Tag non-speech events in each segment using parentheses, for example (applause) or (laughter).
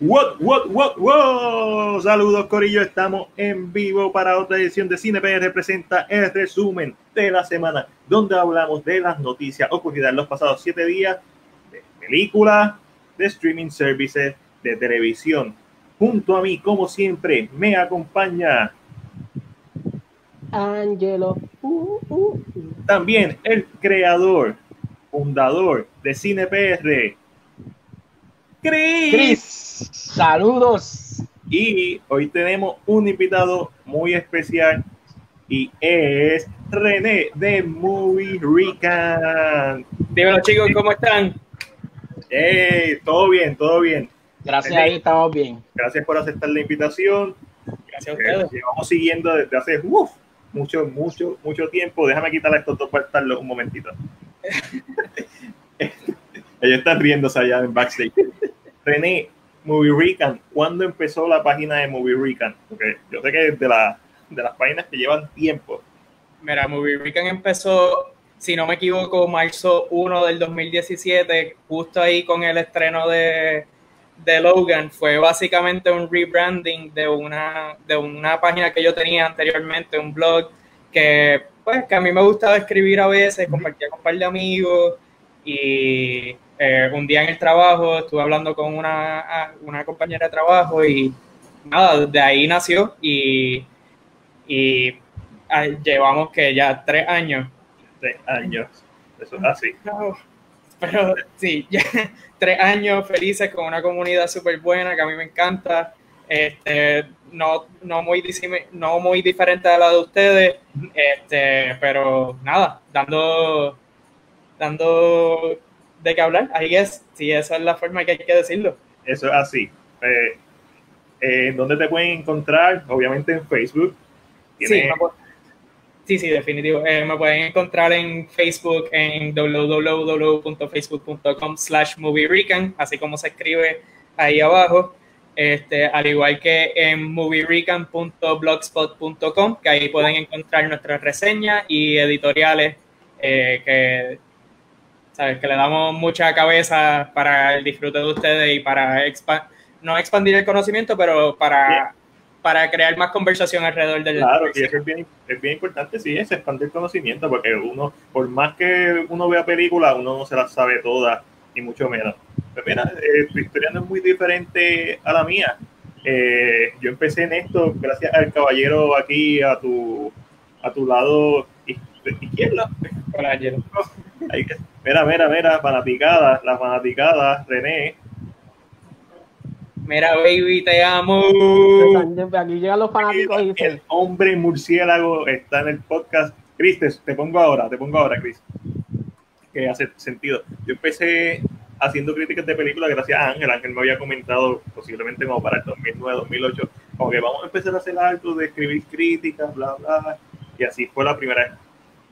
What, what, what, what. Saludos, Corillo. Estamos en vivo para otra edición de Cine representa el resumen de la semana, donde hablamos de las noticias ocurridas en los pasados siete días de películas, de streaming services, de televisión. Junto a mí, como siempre, me acompaña Angelo. Uh, uh. También el creador, fundador de Cine PR, Chris. Saludos. Y hoy tenemos un invitado muy especial y es René de Movie Recon. Dímelo chicos, ¿cómo están? Hey, todo bien, todo bien. Gracias, ahí estamos bien. Gracias por aceptar la invitación. Gracias a ustedes. Llevamos siguiendo desde hace mucho, mucho, mucho tiempo. Déjame quitarle estos dos para un momentito. (laughs) Ellos están riéndose allá en backstage. (laughs) René, Movie Recon, ¿cuándo empezó la página de Movie Recon? Porque yo sé que es de, la, de las páginas que llevan tiempo. Mira, Movie Recon empezó, si no me equivoco, marzo 1 del 2017, justo ahí con el estreno de, de Logan. Fue básicamente un rebranding de una, de una página que yo tenía anteriormente, un blog que, pues, que a mí me gustaba escribir a veces, compartía con un par de amigos y eh, un día en el trabajo estuve hablando con una, una compañera de trabajo y nada, de ahí nació y, y ah, llevamos que ya tres años. Tres años, eso es así. pero sí, (laughs) ya, tres años felices con una comunidad súper buena que a mí me encanta. Este, no, no, muy, no muy diferente a la de ustedes, este, pero nada, dando, dando de qué hablar. Ahí es, sí, esa es la forma que hay que decirlo. Eso es así. Eh, eh, ¿Dónde te pueden encontrar? Obviamente en Facebook. Sí, sí, sí, definitivo. Eh, me pueden encontrar en Facebook en www.facebook.com slash movierecon, así como se escribe ahí abajo. Este, al igual que en movierecon.blogspot.com, que ahí pueden encontrar nuestras reseñas y editoriales que ¿sabes? Que le damos mucha cabeza para el disfrute de ustedes y para no expandir el conocimiento, pero para, para crear más conversación alrededor del Claro, y eso es bien, es bien importante, sí, es expandir el conocimiento, porque uno, por más que uno vea películas, uno no se las sabe todas, ni mucho menos. Pero mira, eh, tu historia no es muy diferente a la mía. Eh, yo empecé en esto gracias al caballero aquí a tu, a tu lado izquierdo. Hola, Mira, mira, mira, fanaticada, la fanaticada, René. Mira, baby, te amo. Aquí llegan los fanáticos El hombre murciélago está en el podcast. Cris, te, pongo ahora, te pongo ahora, Cris. Que hace sentido. Yo empecé haciendo críticas de películas gracias a Ángel. Ángel me había comentado, posiblemente como para el 2009, 2008, como que vamos a empezar a hacer algo de escribir críticas, bla, bla. Y así fue la primera,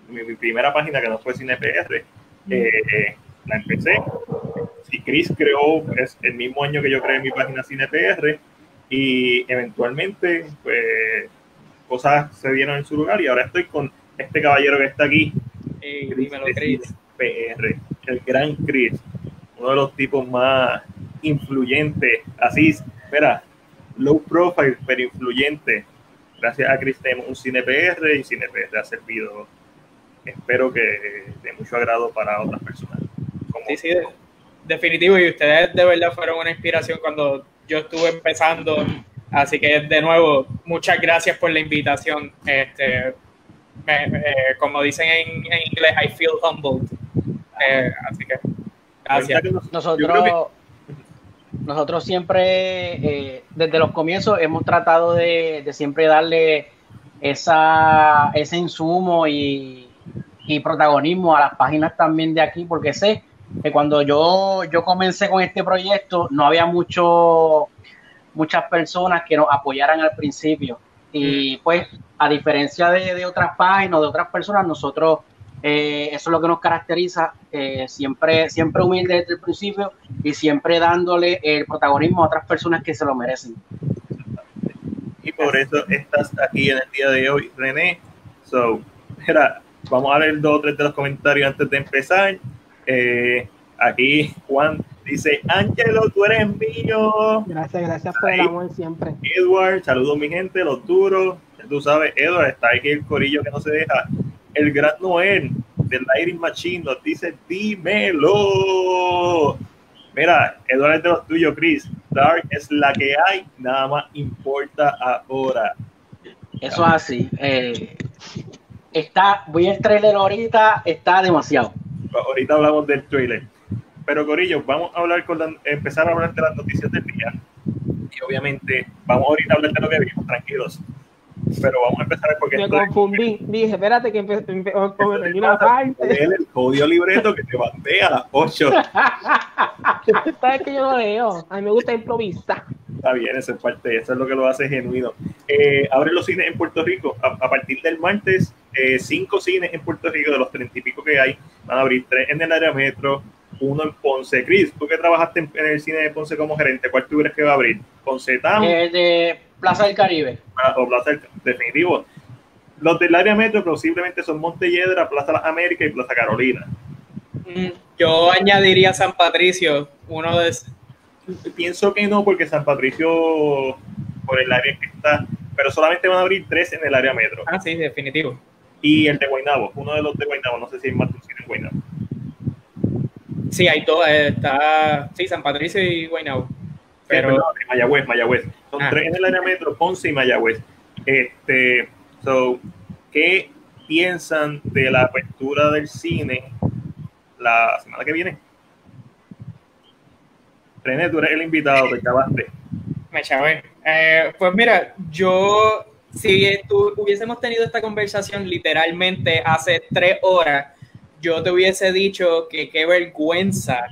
mi, mi primera página que no fue CinePR eh, la empecé. Y Chris creó es el mismo año que yo creé mi página CinePR y eventualmente pues cosas se dieron en su lugar y ahora estoy con este caballero que está aquí, Chris, PR, el gran Chris, uno de los tipos más influyentes, así, espera, low profile pero influyente. Gracias a Chris tenemos un CinePR y CinePR ha servido espero que de mucho agrado para otras personas. sí, sí, definitivo. Y ustedes de verdad fueron una inspiración cuando yo estuve empezando. Así que de nuevo, muchas gracias por la invitación. Este, eh, como dicen en, inglés, I feel humbled. Eh, así que gracias. Nosotros, nosotros siempre, eh, desde los comienzos, hemos tratado de, de siempre darle esa, ese insumo y, y protagonismo a las páginas también de aquí, porque sé que cuando yo, yo comencé con este proyecto no había mucho, muchas personas que nos apoyaran al principio. Y mm. pues, a diferencia de, otras páginas, de otras personas, nosotros, eh, eso es lo que nos caracteriza, eh, siempre, siempre humilde desde el principio y siempre dándole el protagonismo a otras personas que se lo merecen. Y por eso estás aquí en el día de hoy, René. So, era Vamos a ver dos o tres de los comentarios antes de empezar. Eh, aquí Juan Dice, Ángelo, tú eres mío. Gracias, gracias por el amor siempre. Edward, saludos mi gente, los duros. Tú sabes, Edward, está aquí el corillo que no se deja. El gran Noel del Lighting Machine nos dice, dímelo. Mira, Edward es de los tuyos, Chris. Dark es la que hay, nada más importa ahora. Eso es así. Eh, está, voy al trailer ahorita, está demasiado. Ahorita hablamos del trailer. Pero Corillo, vamos a hablar con empezar a hablar de las noticias del día. Y obviamente, vamos ahorita a hablar de lo que vimos, tranquilos. Pero vamos a empezar porque. Me confundí. Dije, espérate que empecé una parte. El código libreto que te mandé a las 8. (laughs) Sabes que yo no leo. A mí me gusta improvisar. Está bien, eso es parte, eso es lo que lo hace genuino. Eh, abren los cines en Puerto Rico. A, partir del martes, eh, cinco cines en Puerto Rico, de los treinta y pico que hay, van a abrir tres en el área metro, uno en Ponce. Chris, tú que trabajaste en, el cine de Ponce como gerente, ¿cuál tú crees que va a abrir? ¿Ponce Town? El de Plaza del Caribe. Ah, o Plaza del Definitivo. Los del área metro posiblemente son Montelledra, Plaza Las Américas y Plaza Carolina. Mm, yo añadiría San Patricio, uno de Pienso que no, porque San Patricio, por el área que está, pero solamente van a abrir tres en el área metro. Ah, sí, definitivo. Y el de Guaynabo, uno de los de Guaynabo, no sé si hay más en Guaynabo. Sí, hay todo, eh, está, sí, San Patricio y Guaynabo. Pero, Mayagüez, Mayagüez. Son ah. tres en el área metro, Ponce y Mayagüez. Este, so, ¿qué piensan de la apertura del cine la semana que viene? René, tú eres el invitado, te acabaste. Me chavé. Eh, pues mira, yo, si tú, hubiésemos tenido esta conversación literalmente hace tres horas, yo te hubiese dicho que qué vergüenza.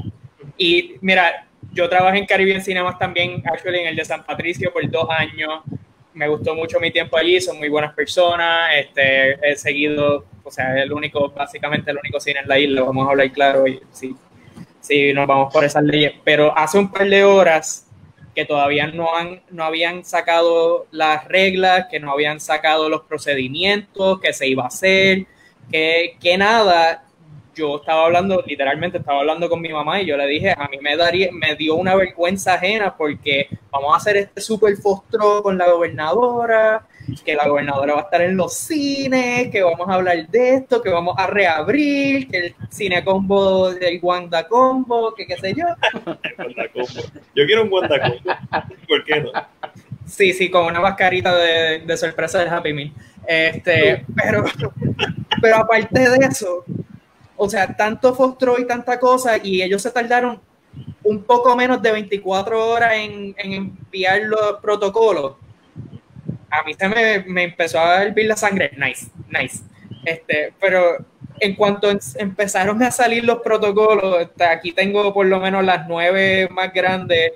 Y mira, yo trabajé en Caribbean Cinemas también, actually en el de San Patricio por dos años. Me gustó mucho mi tiempo allí, son muy buenas personas. Este, he seguido, o sea, el único, básicamente el único cine en la isla, vamos a hablar claro, y sí, sí, nos vamos por esas leyes. Pero hace un par de horas que todavía no, han, no habían sacado las reglas, que no habían sacado los procedimientos, que se iba a hacer, que, que nada, yo estaba hablando, literalmente estaba hablando con mi mamá y yo le dije, a mí me daría, me dio una vergüenza ajena porque vamos a hacer este super fostro con la gobernadora, que la gobernadora va a estar en los cines, que vamos a hablar de esto, que vamos a reabrir, que el cine combo del Wanda Combo, que qué sé yo. (laughs) yo quiero un Wanda Combo, ¿por qué no? Sí, sí, con una mascarita de, de sorpresa del Happy Meal. Este, pero, pero aparte de eso, o sea, tanto Fostro y tanta cosa, y ellos se tardaron un poco menos de 24 horas en, enviar los protocolos. A mí se me, empezó a hervir la sangre. Nice, nice. Este, pero en cuanto empezaron a salir los protocolos, aquí tengo por lo menos las nueve más grandes,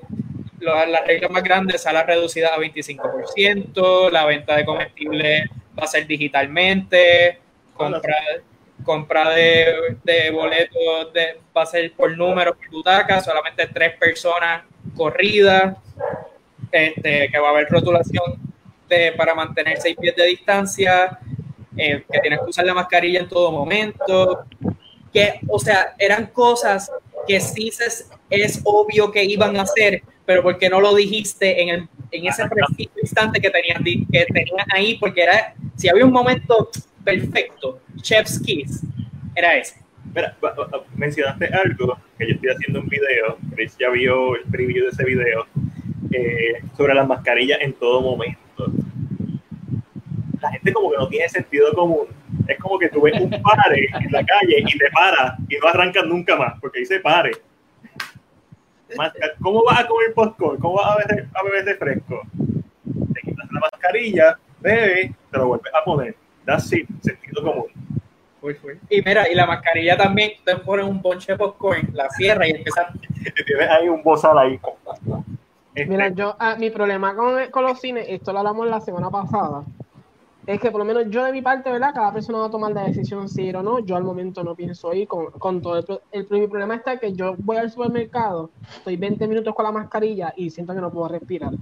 las reglas más grandes, sala reducida a 25%, la venta de comestibles va a ser digitalmente, comprar compra de, de boletos de, va a ser por número, por butaca, solamente tres personas corridas, este, que va a haber rotulación de, para mantener seis pies de distancia, eh, que tienes que usar la mascarilla en todo momento, que, o sea, eran cosas que sí es obvio que iban a hacer, pero porque no lo dijiste en, el, en ese preciso instante que tenían, que tenían ahí, porque era, si había un momento perfecto, Chef's Kiss, era ese. Mira, mencionaste algo que yo estoy haciendo un video, Chris ya vio el preview de ese video, eh, sobre las mascarillas en todo momento. La gente como que no tiene sentido común. Es como que tú ves un pare (laughs) en la calle y te para y no arrancas nunca más, porque dice pare. ¿Cómo vas a comer popcorn? ¿Cómo vas a beber, a beber refresco? Te quitas la mascarilla, bebe, te lo vuelves a poner That's it, sentido común. Y mira, y la mascarilla también, te pones un bonche de popcorn, la cierra y empieza. tienes ahí un bozal ahí. Este, mira, yo, ah, mi problema con, con, los cines, esto lo hablamos la semana pasada, es que por lo menos yo de mi parte, ¿verdad? Cada persona va a tomar la decisión si ir o no. Yo al momento no pienso ir con, con todo. El, el, mi problema está que yo voy al supermercado, estoy 20 minutos con la mascarilla y siento que no puedo respirar.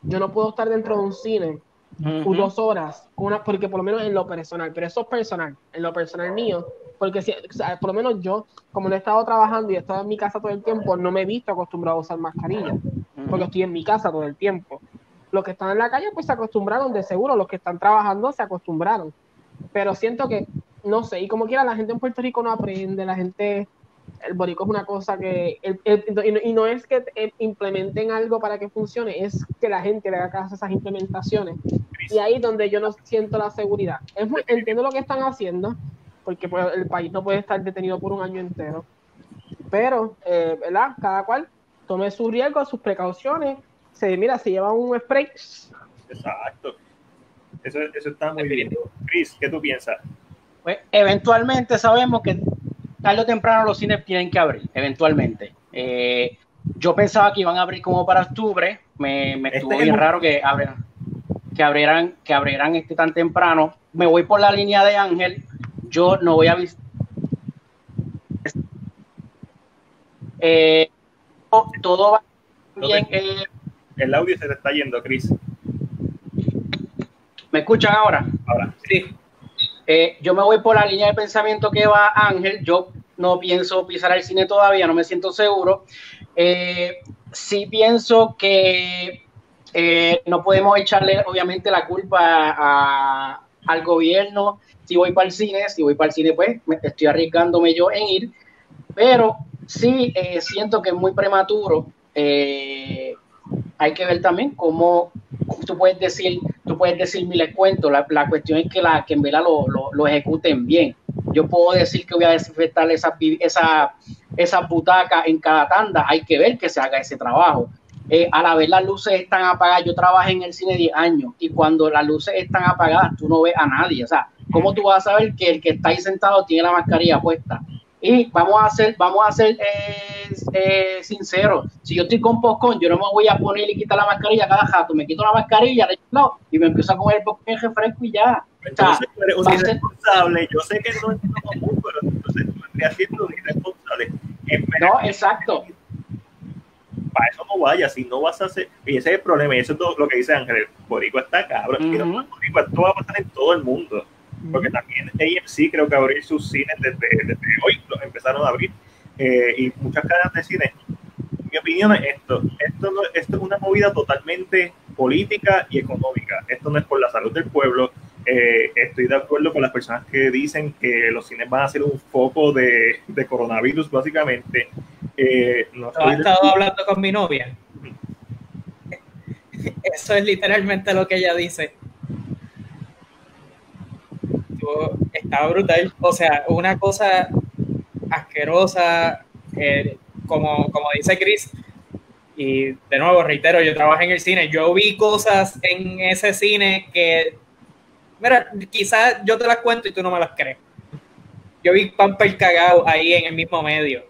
Yo no puedo estar dentro de un cine dos horas, una, porque por lo menos en lo personal, pero eso es personal, en lo personal mío, porque si, por lo menos yo, como no he estado trabajando y he estado en mi casa todo el tiempo, no me he visto acostumbrado a usar mascarilla, porque estoy en mi casa todo el tiempo. Los que están en la calle pues se acostumbraron, de seguro, los que están trabajando se acostumbraron. Pero siento que, no sé, y como quiera, la gente en Puerto Rico no aprende, la gente el borico es una cosa que, y, no, es que implementen algo para que funcione, es que la gente le haga caso a esas implementaciones. Y ahí donde yo no siento la seguridad. Es entiendo lo que están haciendo, porque pues, el país no puede estar detenido por un año entero. Pero, eh, ¿verdad? Cada cual tome sus riesgos, sus precauciones. Se, mira, si lleva un spray. Exacto. Eso, eso está muy bien. Chris, ¿qué tú piensas? Pues eventualmente sabemos que tarde o temprano los cines tienen que abrir, eventualmente. Eh, yo pensaba que iban a abrir como para octubre, me, me estuvo este bien raro que abrieran, que abrieran, que abrieran este tan temprano. Me voy por la línea de Ángel, yo no voy a visitar. Eh, todo va bien. Eh, el audio se te está yendo, Chris. ¿Me escuchan ahora? Ahora, sí. Eh, yo me voy por la línea de pensamiento que va Ángel. Yo no pienso pisar el cine todavía, no me siento seguro. Eh, sí pienso que eh, no podemos echarle, obviamente, la culpa al gobierno. Si voy para el cine, si voy para el cine, pues estoy arriesgándome yo en ir. Pero sí siento que es muy prematuro. Hay que ver también cómo tú puedes decir tú puedes decir miles cuentos, la, la, cuestión es que, la, que en verdad lo, lo, ejecuten bien. Yo puedo decir que voy a desinfectar esa, esa, esa butaca en cada tanda, hay que ver que se haga ese trabajo. A la vez las luces están apagadas, yo trabajé en el cine 10 años y cuando las luces están apagadas tú no ves a nadie, o sea, ¿cómo tú vas a saber que el que está ahí sentado tiene la mascarilla puesta? Y vamos a ser, vamos a ser eh, eh, sinceros. Si yo estoy con popcorn, yo no me voy a poner y quitar la mascarilla cada rato. Me quito la mascarilla no, y me empiezo a comer el refresco y ya. Entonces tú eres un irresponsable. Yo sé que no es común, pero entonces tú estás siendo un irresponsable. No, exacto. Para eso no vayas, si no vas a hacer. Y ese es el problema, y eso es lo que dice Ángel. Borico está cabrón. Uh -huh. Esto va a pasar en todo el mundo porque también AMC creo que abrir sus cines desde, desde hoy, los empezaron a abrir, eh, y muchas cadenas de cine. Mi opinión es esto, esto, no, esto es una movida totalmente política y económica, esto no es por la salud del pueblo, eh, estoy de acuerdo con las personas que dicen que los cines van a ser un foco de, de coronavirus, básicamente. Eh, no he estado hablando con mi novia. (laughs) Eso es literalmente lo que ella dice estaba brutal. O sea, una cosa asquerosa, eh, como, como dice Chris, y de nuevo, reitero, yo trabajo en el cine, yo vi cosas en ese cine que, mira, quizás yo te las cuento y tú no me las crees. Yo vi Pamper cagado ahí en el mismo medio.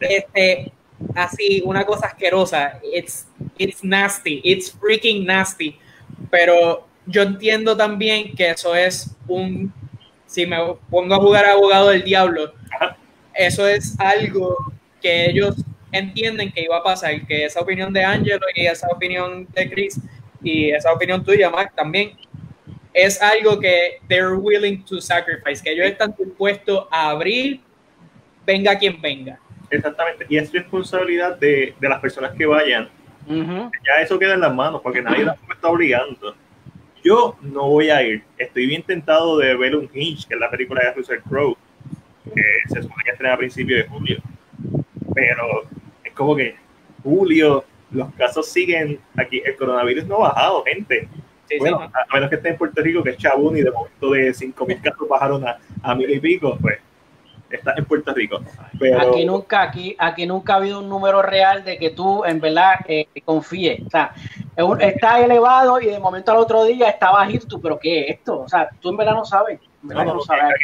Este, así, una cosa asquerosa. It's, it's nasty. It's freaking nasty. Pero yo entiendo también que eso es un, si me pongo a jugar abogado del diablo, eso es algo que ellos entienden que iba a pasar, que esa opinión de Angelo y esa opinión de Chris y esa opinión tuya, Mark, también es algo que they're willing to sacrifice, que ellos están dispuestos a abrir, venga quien venga. Exactamente, y es responsabilidad de, de las personas que vayan. Ya eso queda en las manos, porque nadie (clears throat) las está obligando. Yo no voy a ir. Estoy bien tentado de ver un Hinge, que es la película de Russell Crowe, que se supone que estrena a principios de julio. Pero es como que julio, los casos siguen aquí. El coronavirus no ha bajado, gente. bueno, a menos que esté en Puerto Rico, que es chabún y de momento de 5.000 casos bajaron a, a mil y pico, pues está en Puerto Rico. Pero... Aquí nunca, aquí, aquí nunca ha habido un número real de que tú en verdad eh, confíes. O sea, está elevado y de momento al otro día está bajito, pero ¿qué es esto? O sea, tú en verdad no sabes. No, no, sabes.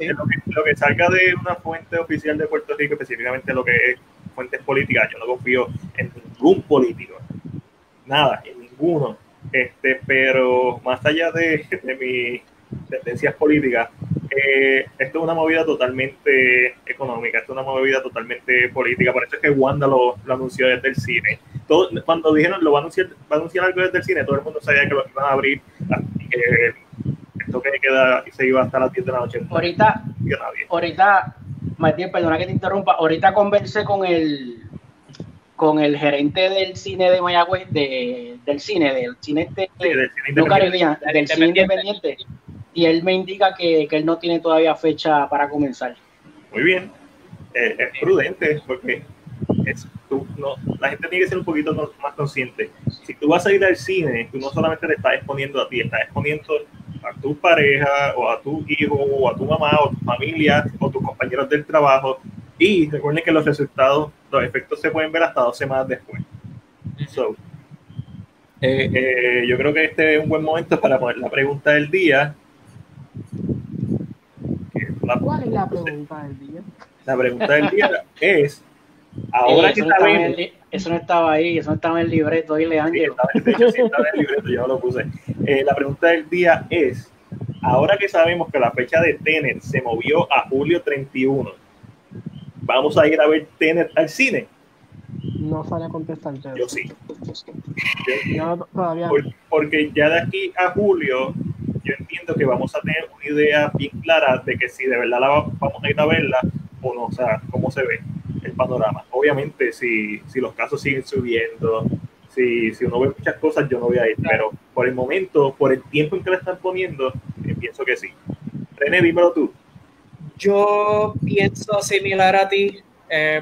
Lo, que, lo que salga de una fuente oficial de Puerto Rico, específicamente lo que es fuentes políticas, yo no confío en ningún político. Nada, en ninguno. Este, pero más allá de, de mis tendencias políticas, eh, esto es una movida totalmente económica, esto es una movida totalmente política, por eso es que Wanda lo, lo anunció desde el cine. Todo, cuando dijeron lo va a, anunciar, va a anunciar algo desde el cine, todo el mundo sabía que lo iban a abrir, que el toque de queda se iba hasta las 10 de la noche. Ahorita, ahorita, Martín, perdona que te interrumpa, ahorita conversé con el con el gerente del cine de Mayagüez, de, del cine, del cine, este, del cine independiente, y él me indica que, que, él no tiene todavía fecha para comenzar. Muy bien, eh, es prudente porque es, tú, no, la gente tiene que ser un poquito más consciente. Si tú vas a ir al cine, tú no solamente te estás exponiendo a ti, estás exponiendo a tu pareja o a tu hijo o a tu mamá o a tu familia o tus compañeros del trabajo y recuerden que los resultados, los efectos se pueden ver hasta dos semanas después. Eh, eh, yo creo que este es un buen momento para poner la pregunta del día. ¿Cuál es la pregunta del día? La pregunta del día es, ahora que sabemos... eso no estaba ahí, eso no estaba en el libreto, dile Ángel. Sí, estaba en el libreto, yo lo puse. Eh, la pregunta del día es, ahora que sabemos que la fecha de Tenet se movió a julio 31, vamos a ir a ver Tenet al cine. No sale a contestar. Yo sí. todavía. porque ya de aquí a julio, yo entiendo que vamos a tener una idea bien clara de que si de verdad la vamos a ir a verla o no, o sea, cómo se ve el panorama. Obviamente, si, si los casos siguen subiendo, si, si uno ve muchas cosas, yo no voy a ir, pero por el momento, por el tiempo en que la están poniendo, eh, pienso que sí. René, dímelo tú. Yo pienso similar a ti, eh,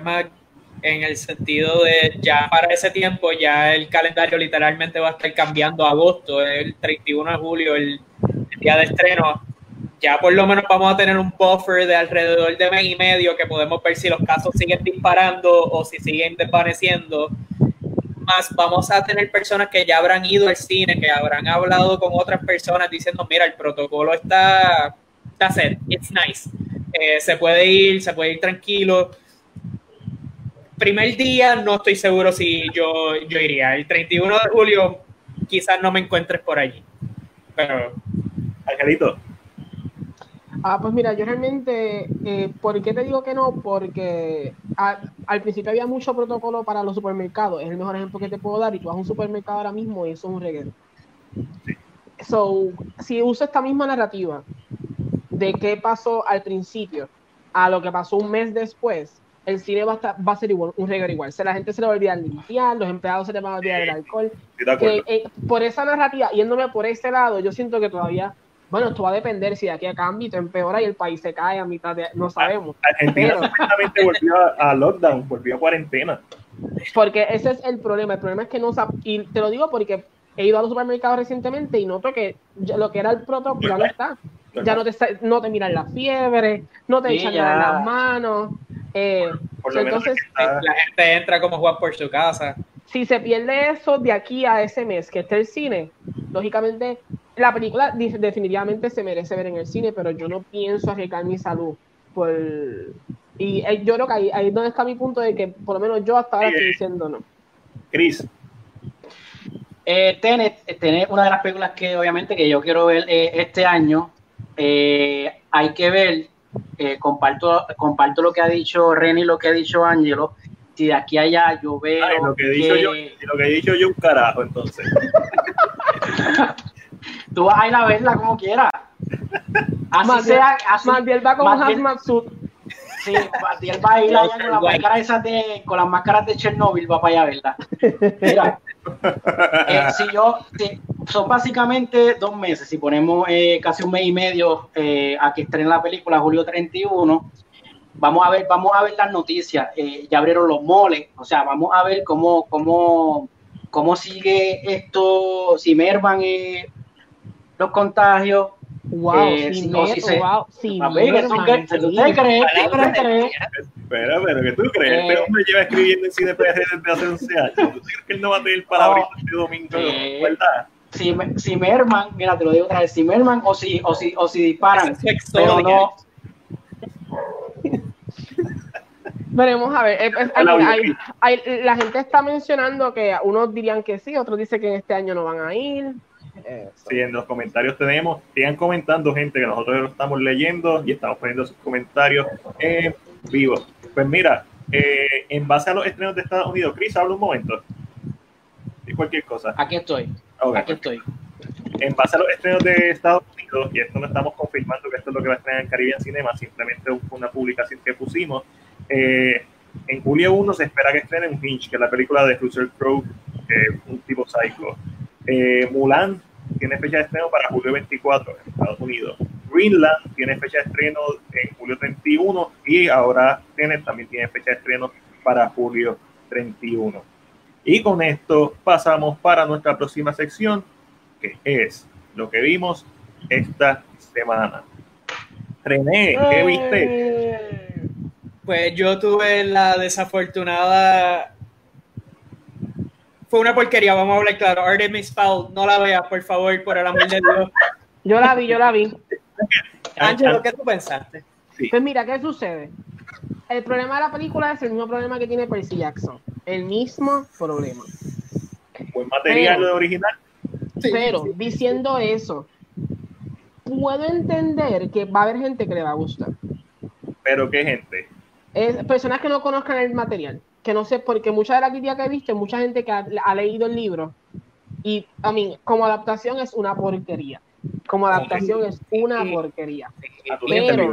en el sentido de ya para ese tiempo ya el calendario literalmente va a estar cambiando a agosto, el 31 de julio, el, día de estreno. Ya por lo menos vamos a tener un buffer de alrededor de mes y medio que podemos ver si los casos siguen disparando o si siguen desvaneciendo. Más vamos a tener personas que ya habrán ido al cine, que habrán hablado con otras personas diciendo, mira, el protocolo está, está set, it's nice eh, se puede ir, se puede ir tranquilo. Primer día no estoy seguro si yo, yo iría. El 31 de julio quizás no me encuentres por allí. Pero... Angelito. Ah, pues mira, yo realmente, eh, ¿por qué te digo que no? Porque al principio había mucho protocolo para los supermercados, es el mejor ejemplo que te puedo dar, y tú vas a un supermercado ahora mismo y eso es un reguero. So, si uso esta misma narrativa de qué pasó al principio a lo que pasó un mes después, el cine va a, va a ser igual, un regalo igual. O la gente se le va a olvidar limpiar, los empleados se le van a olvidar el alcohol. Eh, por esa narrativa, yéndome por ese lado, yo siento que todavía, bueno, esto va a depender si de aquí a cambio te empeora y el país se cae a mitad de, no sabemos. Argentina pero, volvió a, lockdown, volvió a cuarentena. Porque ese es el problema. El problema es que no y te lo digo porque he ido a los supermercados recientemente y noto que lo que era el protocolo ya no está ya no te, no te miran la fiebre, no te echan nada en las manos. Eh, entonces, la gente entra como Juan por su casa. Si se pierde eso de aquí a ese mes que esté el cine, lógicamente la película definitivamente se merece ver en el cine, pero yo no pienso arriesgar mi salud. Por... Y eh, yo creo que ahí, ahí es donde está mi punto de que por lo menos yo hasta ahora estoy diciendo no. Cris. Eh, Tenet, Tenet, una de las películas que obviamente que yo quiero ver eh, este año, eh, hay que ver, eh, comparto, comparto lo que ha dicho René y lo que ha dicho Ángelo. Si de aquí a allá yo veo. lo, que he dicho yo, lo que he dicho yo, un carajo, entonces. (laughs) Tú vas a ir a verla como quieras. Así sea. Así, va con hazmat suit. Sí, Matiel va a ir allá con, la máscara de, con las máscaras de Chernobyl, va para allá a verla. Mira, (laughs) eh, si yo, son básicamente dos meses, si ponemos eh, casi un mes y medio eh, a que estrene la película, julio 31, vamos a ver, vamos a ver las noticias, ya abrieron los moles, o sea, vamos a ver cómo, cómo, cómo sigue esto, si merman los contagios, Wow, eh, si no, si se... wow, si ¿tú crees? Pero, pero, ¿qué tú crees? Eh, este hombre lleva escribiendo en CDPG desde hace 11 años. ¿Tú crees que él no va a tener palabras este domingo? Eh, ¿Verdad? Si, si merman, mira, te lo digo otra vez, si merman o si, o si, o si disparan, pero no... Veremos a ver. hay, hay, la gente está mencionando que unos dirían que sí, otros dicen que en este año no van a ir. Sí, en los comentarios tenemos, sigan comentando gente que nosotros lo estamos leyendo y estamos poniendo sus comentarios en vivo. Pues mira, eh, en base a los estrenos de Estados Unidos, Chris, habla un momento. Y cualquier cosa. Aquí estoy. Aquí estoy. En base a los estrenos de Estados Unidos, y esto no estamos confirmando que esto es lo que va a estrenar en Caribbean Cinema, simplemente fue una publicación que pusimos. Eh, en julio 1 se espera que estrene un Hinch, que es la película de Russell Crowe, un tipo psycho. Eh, Mulan tiene fecha de estreno para julio 24 en Estados Unidos. Greenland tiene fecha de estreno en julio 31 y ahora tiene, también tiene fecha de estreno para julio 31. Y con esto pasamos para nuestra próxima sección, que es lo que vimos esta semana. René, ¿qué viste? Pues yo tuve la desafortunada. Fue una porquería, vamos a hablar claro. Artemis Fowl, no la veas, por favor, por el amor de Dios. (laughs) Yo la vi, yo la vi. (laughs) Ángelo, ¿qué tú pensaste? Pues mira, ¿qué sucede? El problema de la película es el mismo problema que tiene Percy Jackson. El mismo problema. Buen material de original. Pero, diciendo eso, puedo entender que va a haber gente que le va a gustar. ¿Pero qué gente? personas que no conozcan el material, que no sé, porque mucha de la crítica que he visto, mucha gente que ha, leído el libro, y a mí, como adaptación es una porquería. Como adaptación es una porquería. Pero,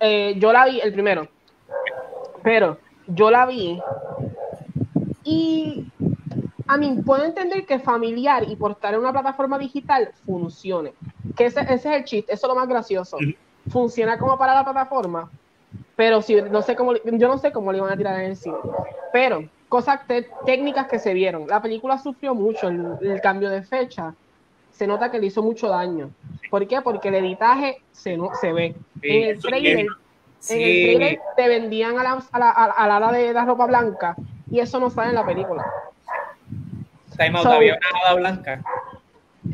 eh, yo la vi, el primero, pero yo la vi y a mí puedo entender que familiar y portar en una plataforma digital funcione. Que ese, ese es el chiste, eso es lo más gracioso. Funciona como para la plataforma, pero si no sé cómo, yo no sé cómo le iban a tirar en el cine. Pero cosas técnicas que se vieron. La película sufrió mucho el, cambio de fecha. Se nota que le hizo mucho daño. ¿Por qué? Porque el editaje se, no, se ve. en el trailer, en el trailer te vendían a la, a la, a la, de la ropa blanca y eso no sale en la película. Time out, había una hada blanca.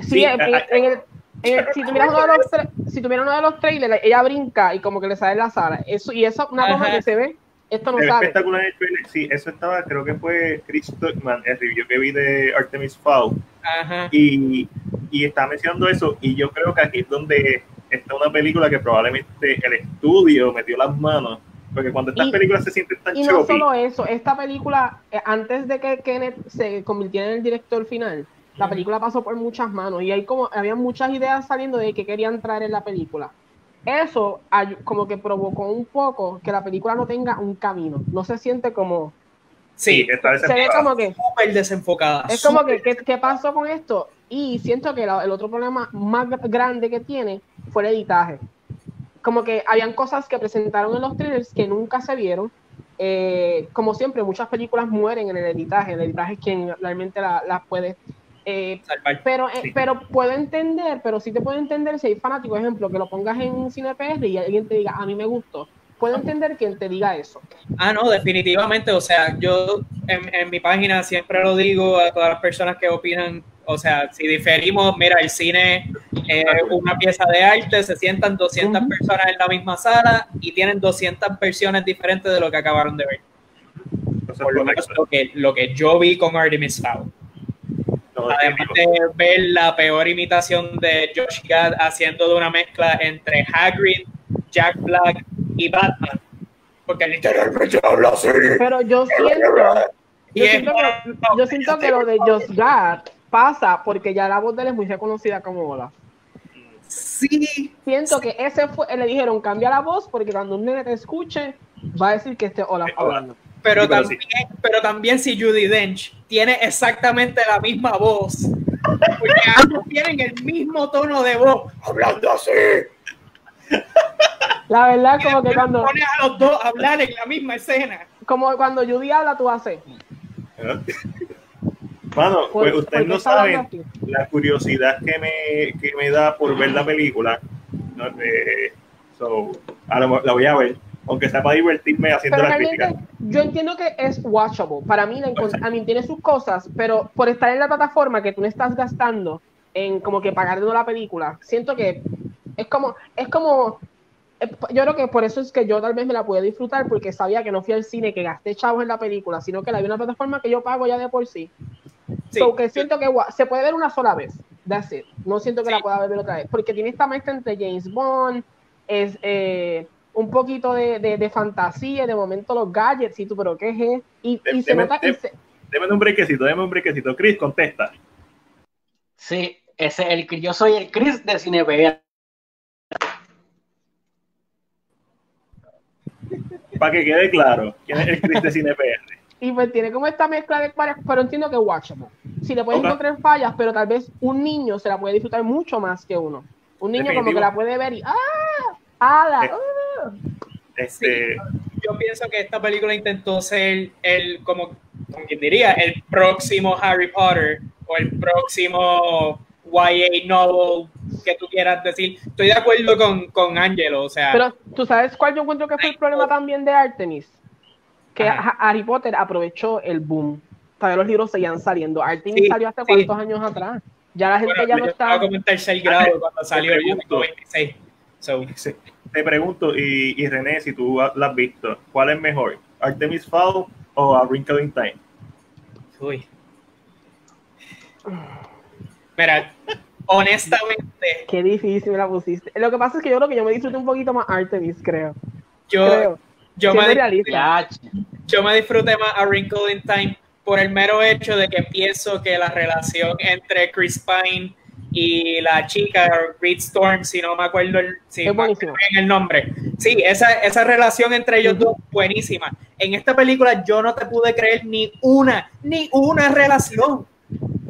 Sí, en, el, si tuvieras uno de los si tuviera uno de los trailers, ella brinca y como que le sale la sala. Eso, y eso una cosa que se ve, esto no se sale. espectacular el trailer. Sí, eso estaba, creo que fue Chris Tuckman, el review que vi de Artemis Fowl. Y, y estaba mencionando eso, y yo creo que aquí es donde está una película que probablemente el estudio metió las manos. Porque cuando estas películas se sienten tan Y no solo eso, esta película, eh, antes de que Kenneth se convirtiera en el director final, la película pasó por muchas manos y hay como había muchas ideas saliendo de que querían traer en la película. Eso como que provocó un poco que la película no tenga un camino, no se siente como Sí, está se ve como que súper desenfocada. Es como que ¿qué, pasó con esto? Y siento que el otro problema más grande que tiene fue el editaje. Como que habían cosas que presentaron en los trailers que nunca se vieron. Eh, como siempre, muchas películas mueren en el editaje. El editaje es quien realmente las puede eh, pero, eh, pero puedo entender, pero sí te puedo entender si hay fanático, ejemplo, que lo pongas en Cine PR y alguien te diga, a mí me gustó. Puedo entender quien te diga eso. Ah, no, definitivamente. O sea, yo en, mi página siempre lo digo a todas las personas que opinan. O sea, si diferimos, mira, el cine es una pieza de arte, se sientan 200 personas en la misma sala y tienen 200 versiones diferentes de lo que acabaron de ver. Por lo menos lo que, lo que yo vi con Artemis Fowl. Además de ver la peor imitación de Josh Gad haciendo de una mezcla entre Hagrid, Jack Black y Batman. Porque literalmente habla así. Pero yo siento, yo siento, que, yo siento que lo de Josh Gad pasa porque ya la voz de él es muy reconocida como Olaf. Sí. Siento que ese fue, le dijeron cambia la voz porque cuando un nene te escuche va a decir que este Olaf hablando. Pero, también, pero también si Judy Dench tiene exactamente la misma voz, porque (laughs) ambos tienen el mismo tono de voz, hablando así. La verdad, como que cuando. Pones a los dos a hablar en la misma escena. Como cuando Judy habla, tú haces. (laughs) Bueno, pues ustedes no saben la curiosidad que me, que me da por ver la película. No, eh, so, la voy a ver aunque sea para divertirme haciendo la crítica. Yo entiendo que es watchable. Para mí, a mí tiene sus cosas, pero por estar en la plataforma que tú no estás gastando en como que pagar de la película, siento que es como, es como, eh, yo creo que por eso es que yo tal vez me la pude disfrutar porque sabía que no fui al cine, que gasté chavos en la película, sino que la vi en una plataforma que yo pago ya de por sí. sí que siento que se puede ver una sola vez. That's it. No siento que la pueda ver otra vez. Porque tiene esta mezcla entre James Bond, es eh, un poquito de, de, fantasía, de momento los gadgets y tú, pero ¿qué es? Y, se nota... Deme un brequecito, déme un brequecito. Chris, contesta. Sí, Ese el que yo soy el Chris de CinePR. Para que quede claro, quién es el Chris de CinePR. (laughs) Y pues tiene como esta mezcla de varias, pero entiendo que es watchable. Si le pueden encontrar fallas, pero tal vez un niño se la puede disfrutar mucho más que uno. Un niño como que la puede ver y ¡ah! ¡Hala! Eh, ¡ah! Este... yo pienso que esta película intentó ser el, como, como quien diría, el próximo Harry Potter o el próximo YA novel que tú quieras decir. Estoy de acuerdo con, con Angelo, o sea. Pero tú sabes cuál yo encuentro que fue el problema también de Artemis que Harry Potter aprovechó el boom. Todavía los libros seguían saliendo. Artemis salió hace cuántos años atrás. Ya la gente ya no está. como en tercer grado cuando salió el 26. Te pregunto, y, y, René, si tú la has visto, ¿cuál es mejor? ¿Artemis Fowl o A Wrinkle in Time? Uy. Mira, honestamente. Qué difícil me la pusiste. Lo que pasa es que yo creo que yo me disfruté un poquito más Artemis, creo. Yo, creo. Yo me, yo me disfruté más a Wrinkle in Time por el mero hecho de que pienso que la relación entre Chris Pine y la chica Reed Storm, si no me acuerdo el, si el nombre. Sí, esa, esa relación entre ellos dos, buenísima. En esta película yo no te pude creer ni una, ni una relación.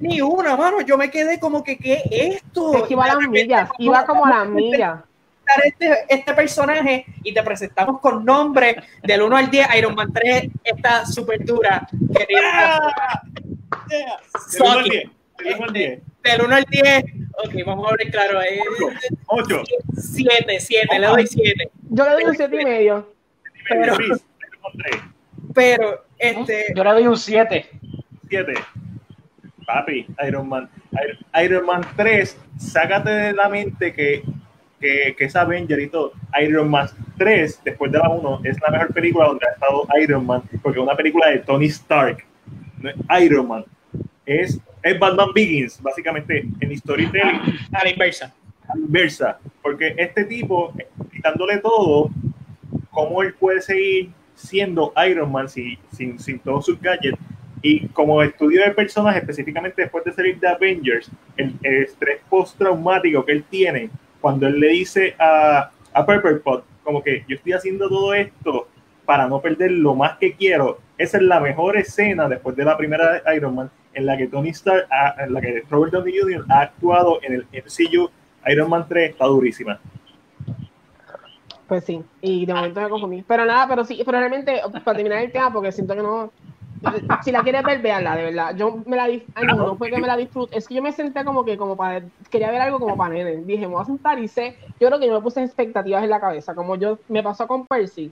Ni una, mano. Yo me quedé como que, ¿qué es esto? Es que iba a las millas, iba como a las millas este, este personaje y te presentamos con nombre del 1 al 10. Iron Man 3 está súper dura. Del 1 al 10. Ok, vamos a ver claro. 8. 7, 7, le doy 7. Yo le doy un 7 y medio. Pero, pero este. Yo le doy un 7. 7. Papi, Iron Man. Iron Man 3, sácate de la mente que que, que es Avenger y todo. Iron Man 3, después de la 1, es la mejor película donde ha estado Iron Man, porque es una película de Tony Stark, Iron Man. Es, es Batman Begins, básicamente, en storytelling. A la inversa. A la inversa, porque este tipo, quitándole todo, ¿cómo él puede seguir siendo Iron Man sin, sin, sin todos sus gadgets? Y como estudio de personas, específicamente después de salir de Avengers, el, el estrés postraumático que él tiene cuando él le dice a, a Pepper Pot, como que yo estoy haciendo todo esto para no perder lo más que quiero. Esa es la mejor escena después de la primera de Iron Man en la que Tony Stark, en la que Robert Downey Jr. ha actuado en el MCU. Iron Man 3 está durísima. Pues sí, y de momento me confundí. Pero nada, pero sí, pero realmente, para terminar el tema, porque siento que no, si la quieres ver, véanla, de verdad. Yo me la no, no fue que me la disfrute, es que yo me senté como que como para quería ver algo como para nene. Dije, me voy a sentar y sé, yo creo que yo me puse expectativas en la cabeza, como yo me pasó con Percy.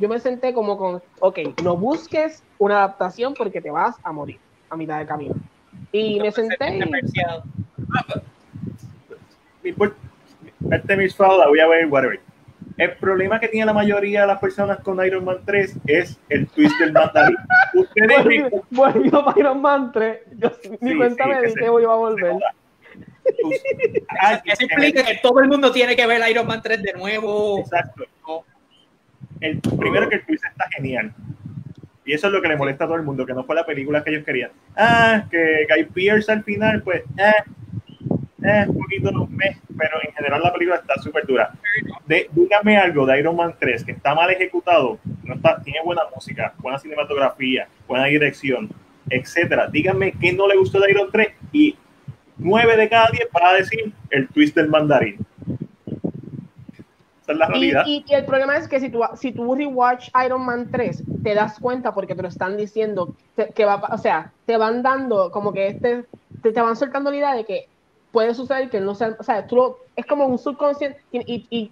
Yo me senté como con, ok, no busques una adaptación porque te vas a morir a mitad de camino. Y me senté y... Este mis la voy a ver, whatever. El problema que tiene la mayoría de las personas con Iron Man 3 es el twist del mandarín. (laughs) Ustedes bueno, yo para Iron Man 3, yo, mi cuenta me dice que voy a volver. Eso explica que todo el mundo tiene que ver Iron Man 3 de nuevo. Exacto. El, primero que el twist está genial. Y eso es lo que le molesta a todo el mundo, que no fue la película que ellos querían. Ah, que Guy Pearce al final, pues, eh, eh, un poquito no me, pero en general la película está súper dura. De, dígame algo de Iron Man 3 que está mal ejecutado, no está, tiene buena música, buena cinematografía, buena dirección, etcétera. Díganme qué no le gustó de Iron 3 y 9 de cada 10 para decir el twist del mandarín. Esa es la realidad. Y, y, el problema es que si tú, si tú rewatch Iron Man 3, te das cuenta porque te lo están diciendo que va, o sea, te van dando como que este, te, te van soltando la idea de que puede suceder que no sea, o sea, tú lo, es como un subconsciente y, y,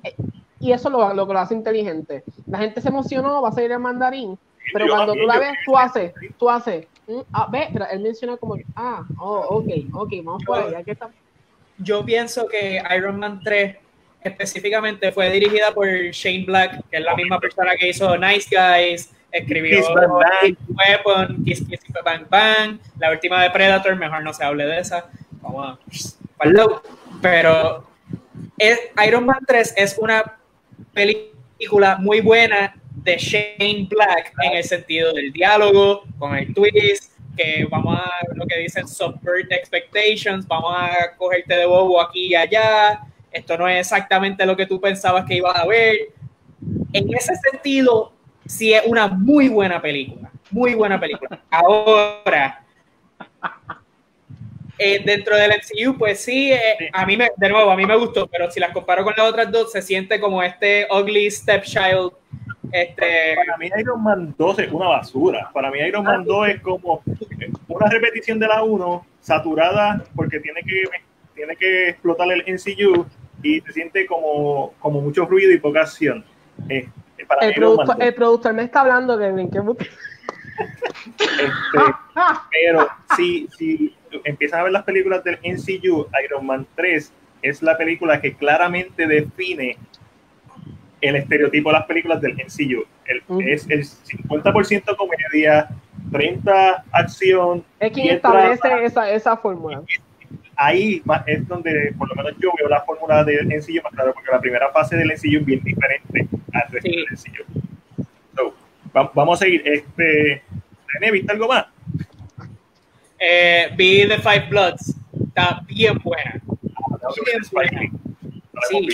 y eso lo, lo que lo hace inteligente. La gente se emocionó, va a salir el mandarín, pero cuando tú la ves, tú haces, tú haces, mm, ah, ve, pero él menciona como, ah, oh, ok, ok, vamos por ahí, aquí está. Yo pienso que Iron Man 3 específicamente fue dirigida por Shane Black, que es la misma persona que hizo Nice Guys, escribió Weapon, Kiss Kiss Bang Bang, la última de Predator, mejor no se hable de esa. Vamos a pero Iron Man 3 es una película muy buena de Shane Black en el sentido del diálogo, con el twist, que vamos a lo que dicen subvert expectations, vamos a cogerte de bobo aquí y allá, esto no es exactamente lo que tú pensabas que ibas a ver. En ese sentido, sí es una muy buena película, muy buena película. (laughs) Ahora, eh, dentro del MCU, pues sí, eh, a mí me, de nuevo, a mí me gustó, pero si las comparo con las otras dos, se siente como este ugly stepchild. Este... Para mí Iron Man 2 es una basura. Para mí Iron Man 2 es como una repetición de la 1, saturada porque tiene que, tiene que explotar el MCU y se siente como, como mucho ruido y poca acción. Eh, el, productor, el, productor, me está hablando de Este, (laughs) pero si, si empiezan a ver las películas del NCU, Iron Man 3 es la película que claramente define el estereotipo de las películas del NCU. Es el 50% comedia, 30 acción. Es quien establece esa, esa fórmula. Ahí es donde, por lo menos yo veo la fórmula del NCU más claro, porque la primera fase del NCU es bien diferente al resto del NCU. vamos a seguir. Este, ¿viste algo más? Eh, vi The Five Bloods. Está bien buena. Bien buena. Sí,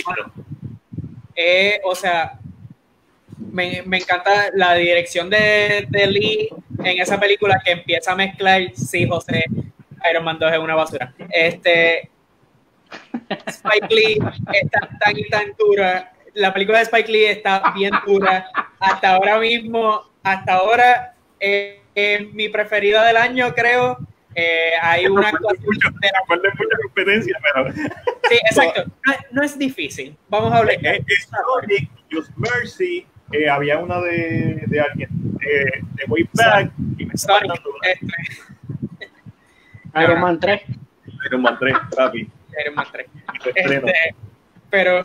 eh, o sea, me, me, encanta la dirección de, de, Lee en esa película que empieza a mezclar, sí, José, Iron Man 2 es una basura. Este, Spike Lee está tan y tan dura. La película de Spike Lee está bien dura. Hasta ahora mismo, hasta ahora, eh, es mi preferida del año, creo. Eh, hay una actuación mucha competencia, pero. Sí, exacto. No, es difícil. Vamos a hablar. Sonic, Just Mercy, eh, había una de, de alguien, de, de Way Back, y me Sonic. Iron Man 3. Iron Man 3, papi. Iron Man 3. (laughs) Este, pero,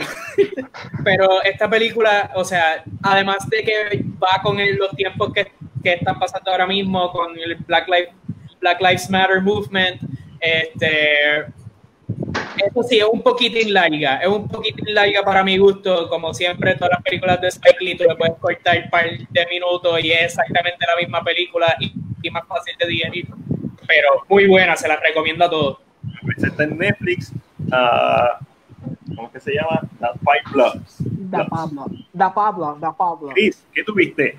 (laughs) pero esta película, o sea, además de que va con el, los tiempos que, que están pasando ahora mismo, con el Black Lives Black Lives Matter Movement. Este, eso sí, es un poquitín larga, es un poquitín larga para mi gusto, como siempre todas las películas de Spike Lee, tú le puedes cortar un par de minutos y es exactamente la misma película y, más fácil de digerir, pero muy buena, se la recomiendo a todos. Está en Netflix, uh, ¿cómo que se llama? The Five Bloods. The Pablo, The Pablo, The Pablo. Chris, ¿qué tuviste?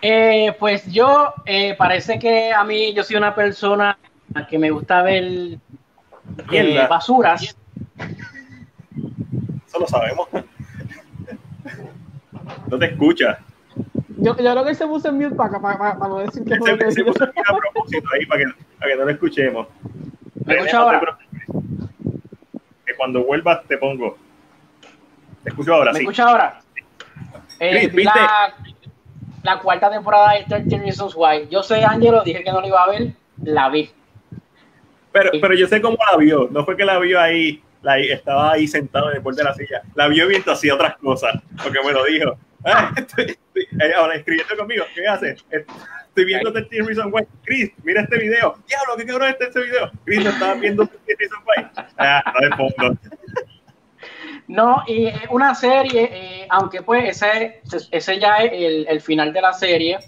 Eh, pues yo, eh, parece que a mí, yo soy una persona que me gusta ver eh, basuras. Eso lo sabemos. (laughs) No te escucha. Yo, yo creo que se puso en mute para, para, para, no decir que se, se, se puso a propósito ahí para que, para que no lo escuchemos. ¿Me escucha ahora? Que cuando vuelvas te pongo. Te escucho ahora, ¿Me sí. escucha ahora? Eh. La, la cuarta temporada de 13 Reasons Why. Yo sé, Ángelo, dije que no la iba a ver, la vi. Pero, pero yo sé cómo la vio. No fue que la vio ahí, la, estaba ahí sentado en el borde de la silla. La vio mientras hacía otras cosas, porque me lo dijo. Ah, (laughs) estoy, estoy, eh, ahora escribiendo conmigo, ¿qué haces? Estoy viendo 13 Reasons Why. Chris, mira este video. Diablo, ¿qué cabrón está este video? Chris, no estaba viendo 13 Reasons Why. Ah, no de fondo. (laughs) No, y una serie, eh, aunque pues ese, ese ya es el, el final de la serie,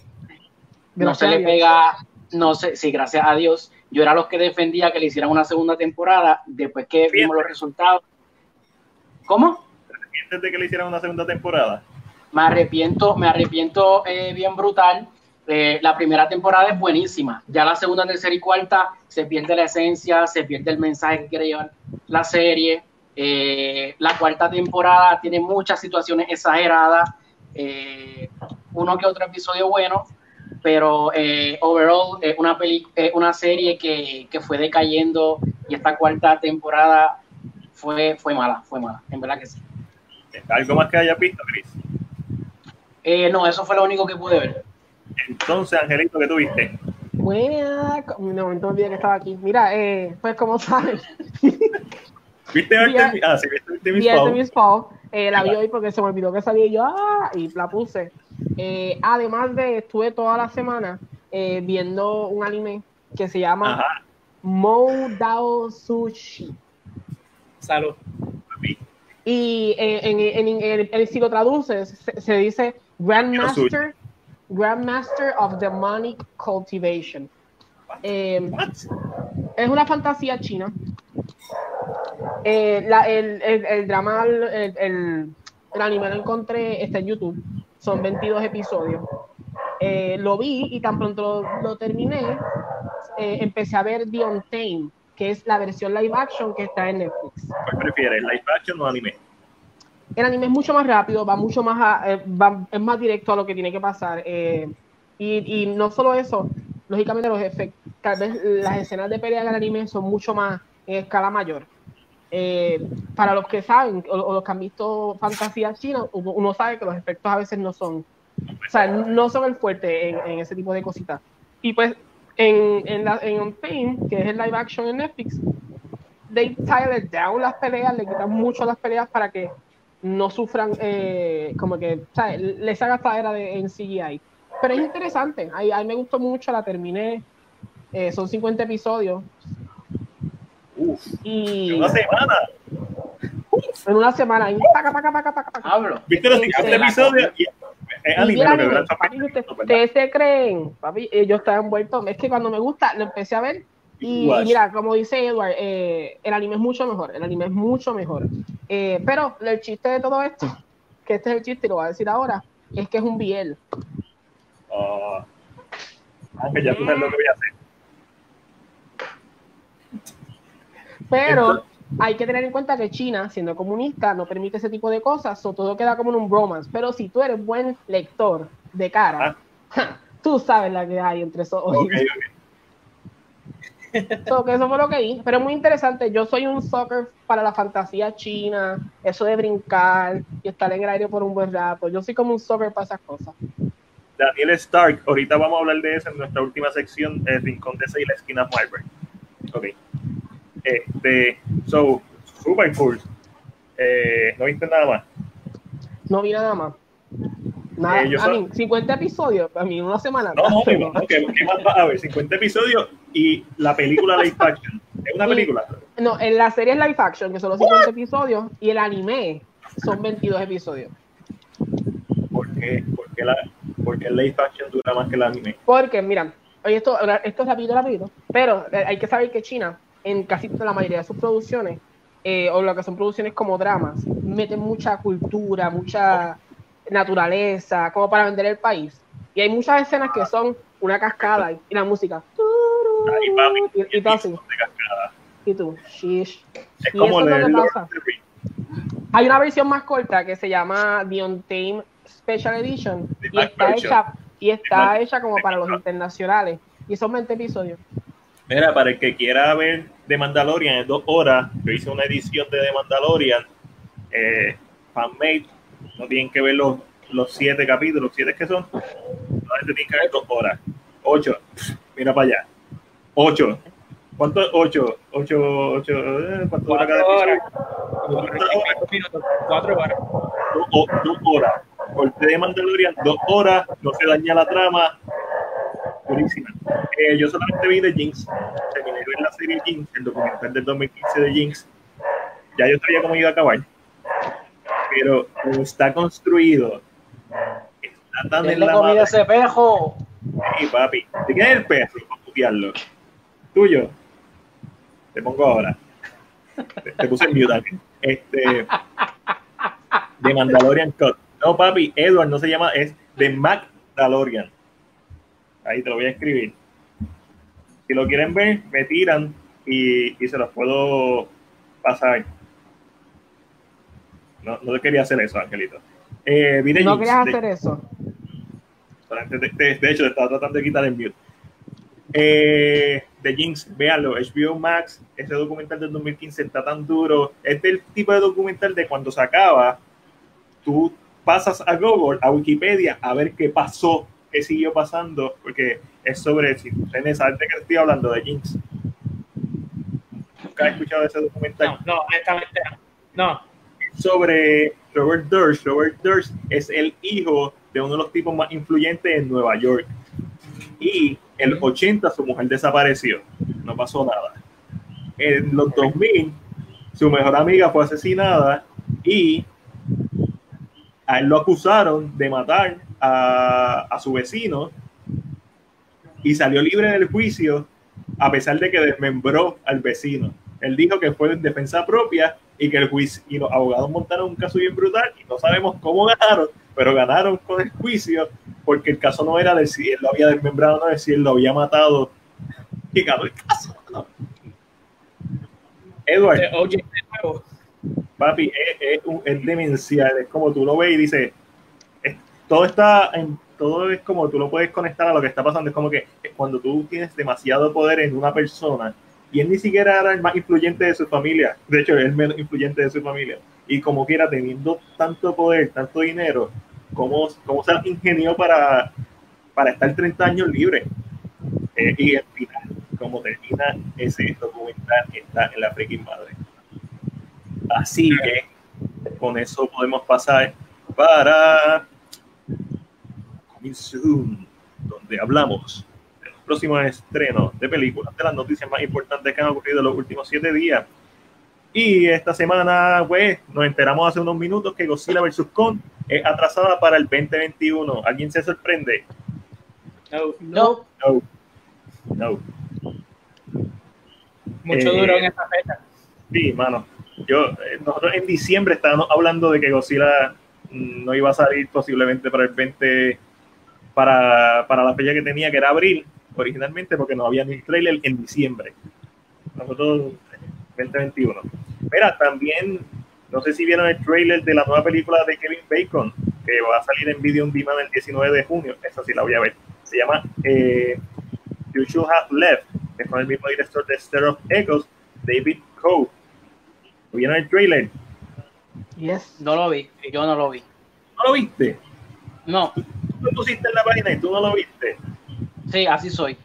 no se le pega, no sé, sí, gracias a Dios. Yo era los que defendía que le hicieran una segunda temporada después que vimos los resultados. ¿Cómo? ¿Arrepientes de que le hicieran una segunda temporada? Me arrepiento, me arrepiento eh, bien brutal. Eh, la primera temporada es buenísima. Ya la segunda, tercera y cuarta se pierde la esencia, se pierde el mensaje que quiere la serie. Eh, la cuarta temporada tiene muchas situaciones exageradas, uno que otro episodio bueno, pero overall es una, serie que, fue decayendo y esta cuarta temporada fue, fue mala, fue mala, en verdad que sí. ¿Algo más que hayas visto, Chris? Eh, no, eso fue lo único que pude ver. Entonces, Angelito, ¿qué tuviste? Buena. Momento me olvidé que estaba aquí. Mira, eh, pues como saben, (laughs) ¿Viste Artemis? Ah, sí, viste Artemis vi Fowl? Artemis Fowl, eh, la vi hoy porque se me olvidó que salía y yo, ah, y la puse. Eh, además de, estuve toda la semana eh, viendo un anime que se llama Ajá, Moudao Sushi. Salud. Y eh, en, en, en, en- en- si lo traduces, se, se dice Grandmaster, Grandmaster of Demonic Cultivation. Eh, es una fantasía china. Eh, el, drama, el, el, anime lo encontré, está en YouTube. Son 22 episodios. Eh, lo vi y tan pronto lo, terminé, empecé a ver The Untamed, que es la versión live action que está en Netflix. ¿Cuál prefieres, live action o anime? El anime es mucho más rápido, va mucho más, es más directo a lo que tiene que pasar. y, y no solo eso, lógicamente los efectos, tal vez las escenas de pelea del anime son mucho más en escala mayor. Eh, para los que saben o, los que han visto fantasía china, uno, sabe que los efectos a veces no son, o sea, no son el fuerte en, ese tipo de cositas. Y pues en, en, la, en que es el live action en Netflix, they tile down las peleas, le quitan mucho las peleas para que no sufran, eh, como que, ¿sabes? Les haga esta era de, en CGI pero es interesante. A, mí me gustó mucho, la terminé. Eh, son 50 episodios. Uf, y... una semana. En una semana. Y paca, paca, paca, paca, Hablo. ¿Viste los 50 episodios? Y, ustedes se creen, papi, eh, yo estaba envuelto. Es que cuando me gusta, lo empecé a ver. Y, mira, como dice Edward, eh, el anime es mucho mejor. El anime es mucho mejor. pero el chiste de todo esto, que este es el chiste y lo voy a decir ahora, es que es un biel. Ah, ya tú sabes lo que voy a hacer. Pero hay que tener en cuenta que China, siendo comunista, no permite ese tipo de cosas, o todo queda como en un bromance. Pero si tú eres buen lector de cara, ah. (laughs) tú sabes la que hay entre esos okay, eso fue lo que vi, pero es muy interesante. Yo soy un soccer para la fantasía china, eso de brincar y estar en el aire por un buen rato. Yo soy como un soccer para esas cosas. Daniel Stark, ahorita vamos a hablar de eso en nuestra última sección, el Rincón de y la esquina Marvel. Ok. Este, so, super cool. Eh, ¿No viste nada más? No vi nada más. Nada, eh, a mí, 50 episodios, a mí una semana. No, no, no, no ¿qué, más va a ver? 50 episodios y la película live action. ¿Es una película? No, en la serie es live action, que son los 50 episodios, y el anime son 22 episodios. ¿Por qué? ¿Por qué la, porque el live action dura más que el anime. Porque, mira, esto, esto es rápido, rápido, pero eh, hay que saber que China, en casi toda la mayoría de sus producciones, eh, o lo que son producciones como dramas, meten mucha cultura, mucha naturaleza, como para vender el país. Y hay muchas escenas que son una cascada y, la música. y, y, y, así. y tú, shish. Es como lo que pasa. Hay una versión más corta que se llama The Untamed Special Edition y está, hecha, y está hecha como para los internacionales. Y son 20 episodios. Mira, para el que quiera ver The Mandalorian en dos horas, yo hice una edición de The Mandalorian, eh, fanmade, no tienen que ver los, los siete capítulos, siete que son, solamente tienen que ver dos horas. Ocho, mira para allá. Ocho. ¿Cuánto? Ocho. Ocho, ocho, eh, ¿cuánto hora cada episodio? Cuatro horas. Dos horas corte de Mandalorian, dos horas, no se daña la trama. Buenísima. Eh, yo solamente vi de Jinx, terminé de ver la serie Jinx, el documental del 2015 de Jinx. Ya yo sabía cómo iba a acabar. Pero como está construido, está tan en la comida ese pejo? Sí, papi. ¿De quién es el pejo? Para copiarlo. ¿Tuyo? Te pongo ahora. Te, puse en mute Este. De Mandalorian Cut. No, papi, Edward no se llama, es de Magdalorian. Ahí te lo voy a escribir. Si lo quieren ver, me tiran y, se los puedo pasar. No, no quería hacer eso, Angelito. Eh, no querías hacer eso. De, hecho, te estaba tratando de quitar el mute. Eh, de Jinx, véanlo, HBO Max, ese documental del 2015 está tan duro. Es del tipo de documental de cuando se acaba, tú pasas a Google, a Wikipedia, a ver qué pasó, qué siguió pasando, porque es sobre, si tienes de que estoy hablando de Jinx. ¿Nunca has escuchado ese documental? No, no, honestamente no. Sobre Robert Durst. Robert Durst es el hijo de uno de los tipos más influyentes en Nueva York. Y en los 80 su mujer desapareció. No pasó nada. En los 2000 su mejor amiga fue asesinada y a él lo acusaron de matar a, a su vecino y salió libre del juicio a pesar de que desmembró al vecino. Él dijo que fue en defensa propia y que el juicio y los abogados montaron un caso bien brutal y no sabemos cómo ganaron, pero ganaron con el juicio porque el caso no era de si él lo había desmembrado o no, de si él lo había matado y ganó el caso. Edward, papi, es, es, demencial, es como tú lo ves y dices, todo está en todo es como tú lo puedes conectar a lo que está pasando. Es como que cuando tú tienes demasiado poder en una persona y él ni siquiera era el más influyente de su familia, de hecho, es el menos influyente de su familia, y como quiera, teniendo tanto poder, tanto dinero, ¿cómo, cómo se ingenió para, para estar 30 años libre? Eh, y al final, como termina ese documental, está en la freaking madre. Así que con eso podemos pasar para Zoom, donde hablamos próximos estrenos de películas, de las noticias más importantes que han ocurrido en los últimos siete días. Y esta semana, pues, nos enteramos hace unos minutos que Godzilla vs. Kong es atrasada para el 2021. ¿Alguien se sorprende? No. No. No. no. Mucho eh, duro en esta fecha. Sí, mano. Yo, eh, nosotros en diciembre estábamos hablando de que Godzilla mm, no iba a salir posiblemente para el 20 para, para la fecha que tenía, que era abril, originalmente, porque no había ni trailer en diciembre. Nosotros, 2021. Mira, también, no sé si vieron el trailer de la nueva película de Kevin Bacon, que va a salir en video on demand el 19 de junio. Esa sí la voy a ver. Se llama eh, You Should Have Left, que es con el mismo director de Star of Echoes, David Coe. ¿Vieron el trailer? Yes. No lo vi, yo no lo vi. ¿No lo viste? No lo pusiste en la página y tú no lo viste. Sí, así soy.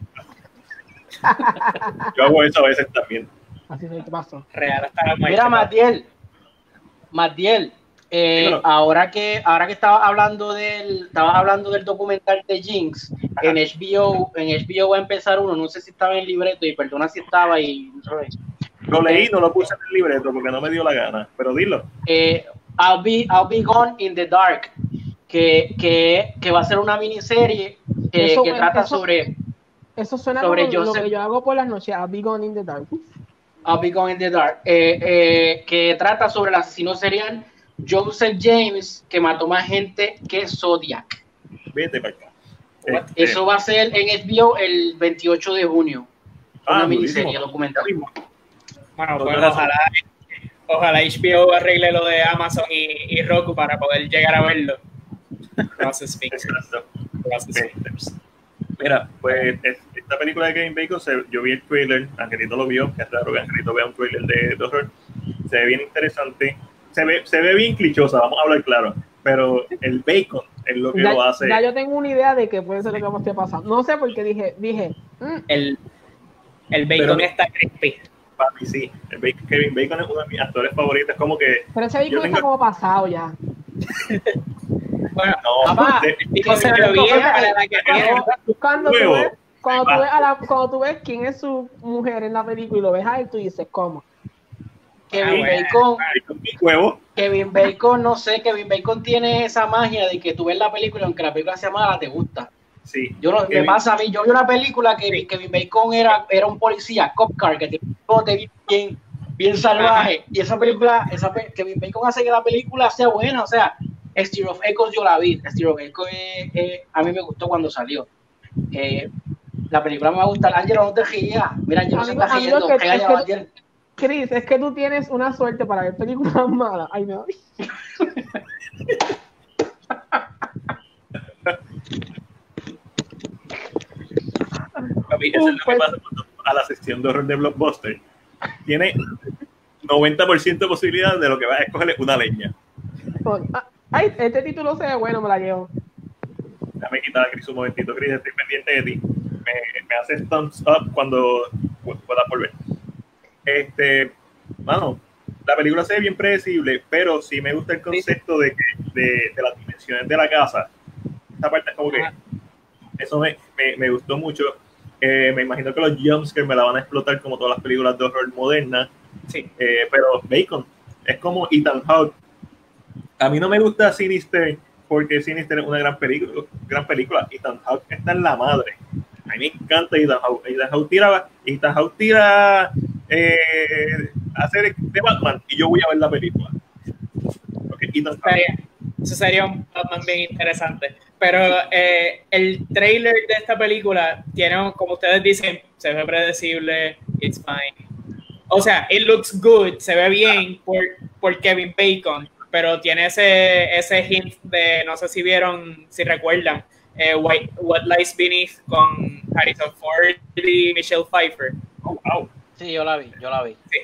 (laughs) Yo hago eso a veces también. Así soy, te paso. Real hasta Mira, Matiel. Matiel, eh, ahora que ahora que estaba hablando del estabas hablando del documental de Jinx en HBO en HBO va a empezar uno no sé si estaba en el libreto y perdona si estaba y lo leí no lo puse en el libreto porque no me dio la gana pero dilo eh, I'll be I'll be gone in the dark que, que, que va a ser una miniserie que, que trata sobre. Eso suena sobre como lo que yo hago por las noches, I'll be gone in the dark. I'll be gone in the dark. Eh, eh, que trata sobre el asesino serial Joseph James, que mató más gente que Zodiac. Vete para acá. Este, Eso va a ser en HBO el 28 de junio. Ah, una miniserie documental. Bueno, pues ojalá, ojalá HBO arregle lo de Amazon y, y Roku para poder llegar a verlo. Process Mira, pues esta película de Kevin Bacon, yo vi el trailer, Angelito lo vio, que es raro que Angelito vea un trailer de, horror, se ve bien interesante, se ve, se ve bien clichosa, vamos a hablar claro, pero el bacon es lo que lo hace. Ya yo tengo una idea de que puede ser lo que me esté pasando. No sé porque dije, dije. Mm". El, el bacon está crispy. Papi, sí. El Kevin Bacon es uno de mis actores favoritos. Como que. Pero ese bacon está como pasado ya. (laughs) Bueno, no, papá, se ve bien para la que cuando, tú ves, cuando, tú ves a la, cuando tú ves quién es su mujer en la película y lo ves a él, tú dices, ¿cómo? Kevin ah, Bacon, huevo. Kevin Bacon, no sé, Kevin Bacon tiene esa magia de que tú ves la película, aunque la película sea mala, te gusta. Sí. Yo no, me pasa a mí, yo vi una película que Kevin Bacon era, era un policía, cop car, que te bien, bien salvaje. Y esa película, esa, Kevin Bacon hace que la película sea buena, o sea, Steel of Echoes yo la vi. Steel of Echoes a mí me gustó cuando salió. Eh, la película me va a gustar. Ángelo, no te rías. Mira, Ángelo se está riendo. Es Chris, es que tú tienes una suerte para ver películas malas. Ay, me voy. A mí, eso es lo que pues. pasa a la sección de horror de Blockbuster. Tiene 90% de posibilidad de lo que va a escoger es una leña. Ay, este título se ve bueno, me la llevo. Déjame quitar a Cris un momentito, Cris, estoy pendiente de ti. Me, me haces thumbs up cuando puedas volver. Este, mano, la película se ve bien predecible, pero sí me gusta el concepto de, de, de las dimensiones de la casa. Esta parte es como que eso me, me, me gustó mucho. Eh, me imagino que los jumpscares me la van a explotar como todas las películas de horror modernas. Sí. Eh, pero Bacon es como Ethan Hawke a mí no me gusta Sinister porque Sinister es una gran película, gran película. Ethan Hawke está en la madre. A mí me encanta Ethan Hawke. Ethan Hawke tira, Ethan tira eh, hacer de Batman y yo voy a ver la película. Eso sería un Batman bien interesante. Pero eh, el trailer de esta película tiene, como ustedes dicen, se ve predecible, it's fine. O sea, it looks good, se ve bien por, por Kevin Bacon, pero tiene ese, ese hint de, no sé si vieron, si recuerdan, eh, What Lies Beneath con Harrison Ford y Michelle Pfeiffer. Oh, wow. Sí, yo la vi, yo la vi. Sí,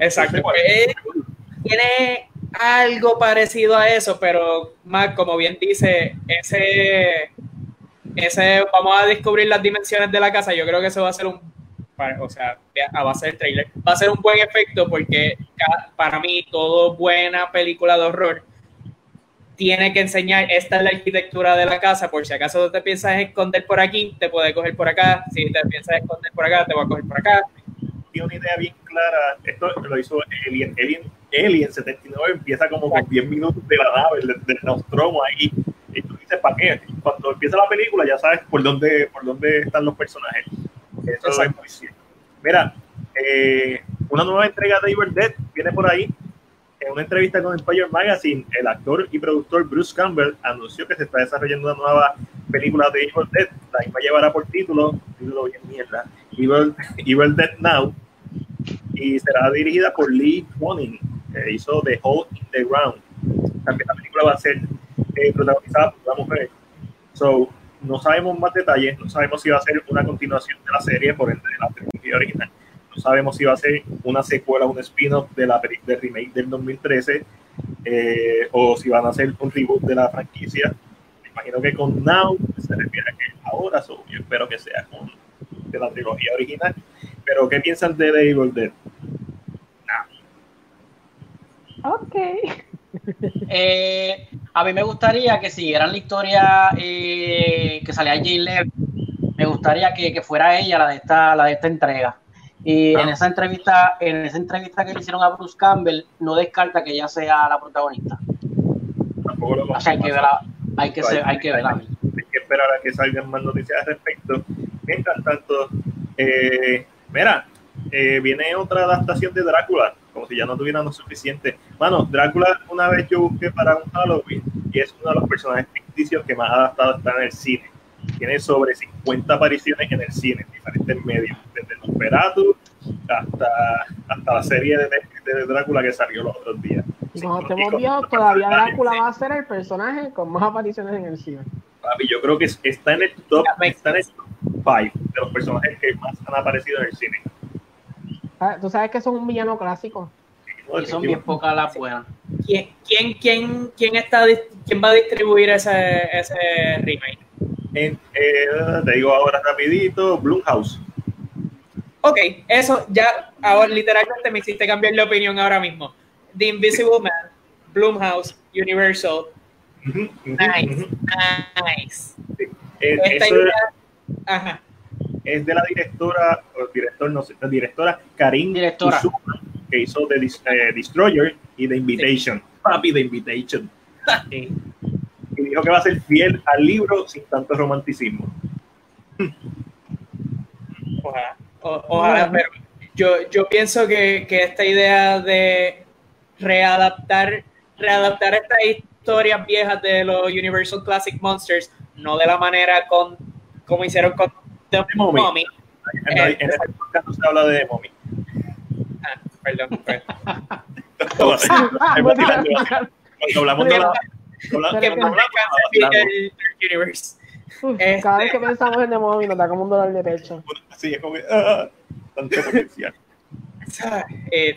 exacto. Pues, tiene algo parecido a eso, pero más, como bien dice, ese, ese, vamos a descubrir las dimensiones de la casa, yo creo que eso va a ser un, o sea, a base del trailer, va a ser un buen efecto porque para mí todo buena película de horror tiene que enseñar, esta es la arquitectura de la casa, por si acaso te piensas esconder por aquí, te puede coger por acá, si te piensas esconder por acá, te va a coger por acá. Tiene una idea bien clara, esto lo hizo Alien, Alien, 79 empieza como con 10 minutos de la nave, del, Nostromo ahí, y tú dices, ¿para qué? Cuando empieza la película ya sabes por dónde, por dónde están los personajes. Eso es muy cierto. Mira, eh, una nueva entrega de Evil Dead viene por ahí, en una entrevista con Empire Magazine, el actor y productor Bruce Campbell anunció que se está desarrollando una nueva película de Evil Dead. La misma llevará por título, título bien mierda, Evil, Evil Dead Now, y será dirigida por Lee Cronin, que hizo The Hole in the Ground. También la película va a ser eh, protagonizada por una mujer. So, no sabemos más detalles, no sabemos si va a ser una continuación de la serie por entre la trilogía original sabemos si va a ser una secuela, un spin-off de la de remake del 2013 eh, o si van a hacer un reboot de la franquicia. Me imagino que con Now se refiere a que ahora, so, yo espero que sea con de la trilogía original. Pero, ¿qué piensan de The Evil Dead? Ok. Eh, a mí me gustaría que siguieran la historia eh, que salía Jane Lev. Me gustaría que, que, fuera ella la de esta, la de esta entrega. Y en esa entrevista, en esa entrevista que le hicieron a Bruce Campbell, no descarta que ella sea la protagonista. o sea, hay que verla, hay que, ser, hay que verla. Hay que esperar a que salgan más noticias al respecto. Mientras tanto, eh, mira, eh, viene otra adaptación de Drácula, como si ya no tuviéramos suficiente. Bueno, Drácula una vez yo busqué para un Halloween y es uno de los personajes ficticios que más adaptado está en el cine tiene sobre 50 apariciones en el cine, en diferentes medios, desde Nosferatu hasta, hasta la serie de, de, Drácula que salió los otros días. Te hemos visto, todavía Drácula va a ser el personaje con más apariciones en el cine. Papi, yo creo que está en el top, está en el top 5 de los personajes que más han aparecido en el cine. Ah, Tú sabes que son un villano clásico. y son bien pocas las buenas. ¿Quién, quién, quién, quién, está, ¿Quién va a distribuir ese, ese remake? Eh, te digo ahora rapidito, Blumhouse. Ok, eso ya, ahora literalmente me hiciste cambiar de opinión ahora mismo. The Invisible Man, Blumhouse, Universal. nice, nice. Es, ajá. Es de la directora, o director, no sé, la directora Karin directora. que hizo The eh, Destroyer y The Invitation. Papi, The Invitation. (laughs) Sí y dijo que va a ser fiel al libro sin tanto romanticismo. Ojalá, pero yo, yo pienso que, que, esta idea de readaptar, readaptar estas historias viejas de los Universal Classic Monsters, no de la manera con como hicieron con The Mommy. En, eh, en, este podcast no se habla de Mommy. Ah, perdón. (laughs) Cuando hablamos de la, cada vez que pensamos en The Mommy nos da como un dolor de pecho. Sí, es como que, ah, tanto potencial. Eh,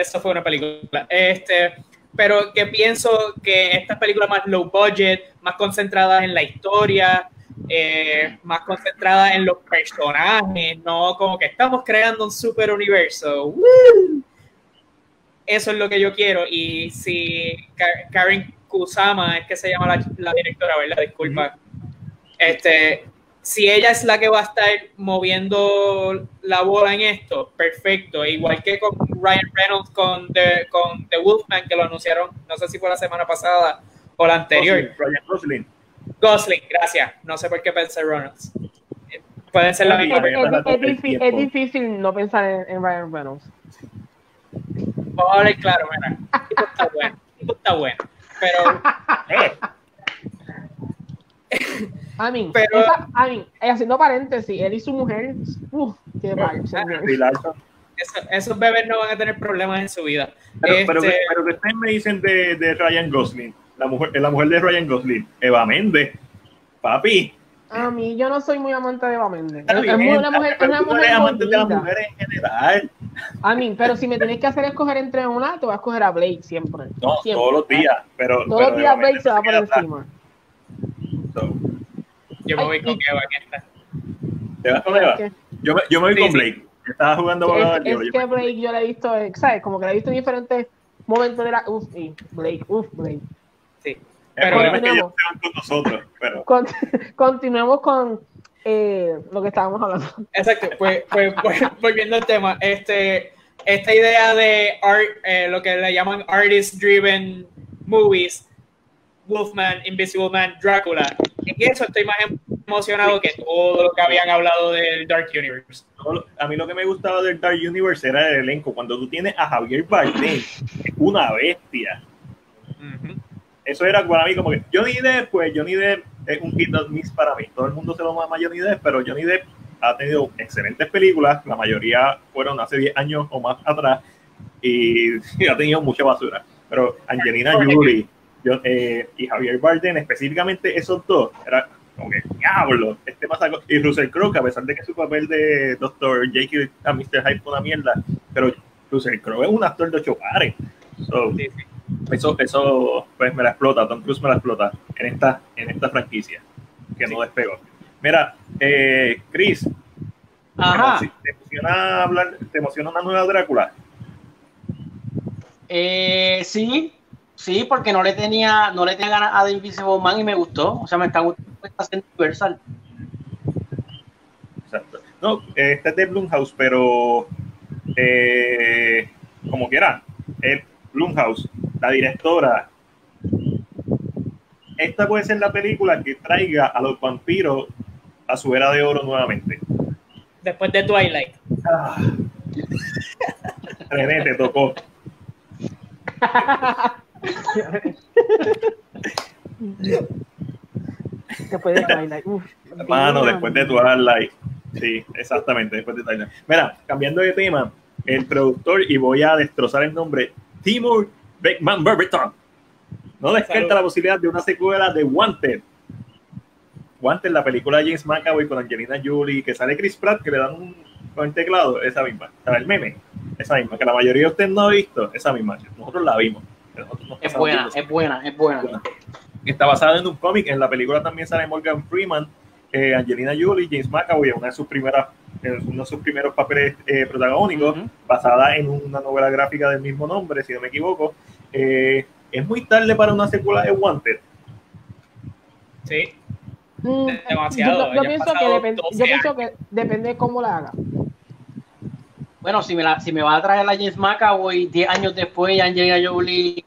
eso fue una película. Este, pero que pienso que estas películas más low budget, más concentradas en la historia, eh, más concentradas en los personajes, no como que estamos creando un super universo. Eso es lo que yo quiero. Y si Karen Kusama es que se llama la, directora, ¿verdad? Disculpa. Este, si ella es la que va a estar moviendo la bola en esto, perfecto. Igual que con Ryan Reynolds con The, con The Wolfman, que lo anunciaron, no sé si fue la semana pasada o la anterior. Ryan Gosling. Gosling, gracias. No sé por qué pensé Reynolds. Pueden ser la misma. Es, difícil, no pensar en, Ryan Reynolds. Vamos a hablar claro, mira. Esto está bueno. Esto está bueno. Pero. (laughs) I mean, (laughs) pero, esa, I mean, haciendo paréntesis, él y su mujer, uff, qué mal. esos bebés no van a tener problemas en su vida. Pero, pero, este pero, que ustedes me dicen de, de, Ryan Gosling, la mujer, la mujer de Ryan Gosling, Eva Méndez, papi. A mí, yo no soy muy amante de Eva Méndez. Es, una mujer, es una mujer amante de las mujeres en general. A mí, pero si me tienes que hacer escoger entre una, te voy a escoger a Blake siempre. No, todos los días. Pero, todos los días Blake se va por encima. Yo me voy con Eva en esta. ¿Te vas con Eva? Yo me, yo me voy con Blake. Estaba jugando Es, es que Blake yo la he visto, ¿sabes? Como que la he visto en diferentes momentos de la. Uf, y Blake, uf, Blake. Sí. El problema es que ellos con nosotros. Pero... continuemos con eh, lo que estábamos hablando. Exacto, pues, pues, pues volviendo al tema, este, esta idea de art, eh, lo que le llaman artist driven movies Wolfman, Invisible Man, Drácula. En eso estoy más emocionado que todo lo que habían hablado del Dark Universe. A mí lo que me gustaba del Dark Universe era el elenco. Cuando tú tienes a Javier Bardem, una bestia. Eso era para mí como que Johnny Depp, pues Johnny Depp es un hit of miss para mí. Todo el mundo se lo mama a Johnny Depp, pero Johnny Depp ha tenido excelentes películas. La mayoría fueron hace 10 años o más atrás y, ha tenido mucha basura. Pero Angelina Jolie eh, y Javier Bardem, específicamente esos dos, era como que, diablo, este pasa Y Russell Crowe, a pesar de que su papel de Dr. Jekyll a Mr. Hyde fue una mierda, pero Russell Crowe es un actor de ocho pares. Eso, eso pues me la explota, Tom Cruise me la explota en esta, en esta franquicia, que no despegó. Mira, eh, Chris, Ajá. ¿te emociona hablar, te emociona una nueva Drácula? Eh, sí, Sí, porque no le tenía, no le tenía ganas a The Invisible Man y me gustó. O sea, me está gustando esta Universal. Exacto. No, este es de Blumhouse, pero eh, como quiera, el Blumhouse, la directora. Esta puede ser la película que traiga a los vampiros a su era de oro nuevamente. Después de Twilight. Ah. René, te tocó. después de Twilight. Mano, después de Twilight. Sí, exactamente, después de Twilight. Mira, cambiando de tema, el productor, y voy a destrozar el nombre, Timur Beckman Burberton, no descarta la posibilidad de una secuela de Wanted. Wanted, la película de James McAvoy con Angelina Jolie, que sale Chris Pratt, que le dan un con el teclado, esa misma. El meme, esa misma, que la mayoría de ustedes no ha visto, esa misma. Nosotros la vimos. Es buena, es buena, es buena, Está basada en un cómic. En la película también sale Morgan Freeman, eh, Angelina Jolie, James McAvoy, una de sus primeras, uno de sus primeros papeles eh, protagónicos, basada en una novela gráfica del mismo nombre, si no me equivoco. Eh, es muy tarde para una secuela de Wanted. Sí. Mm, demasiado. Yo, pienso que, depende, yo pienso que depende de cómo la haga. Bueno, si me, la, si me va a traer la James McAvoy 10 años después, Angelina Jolie,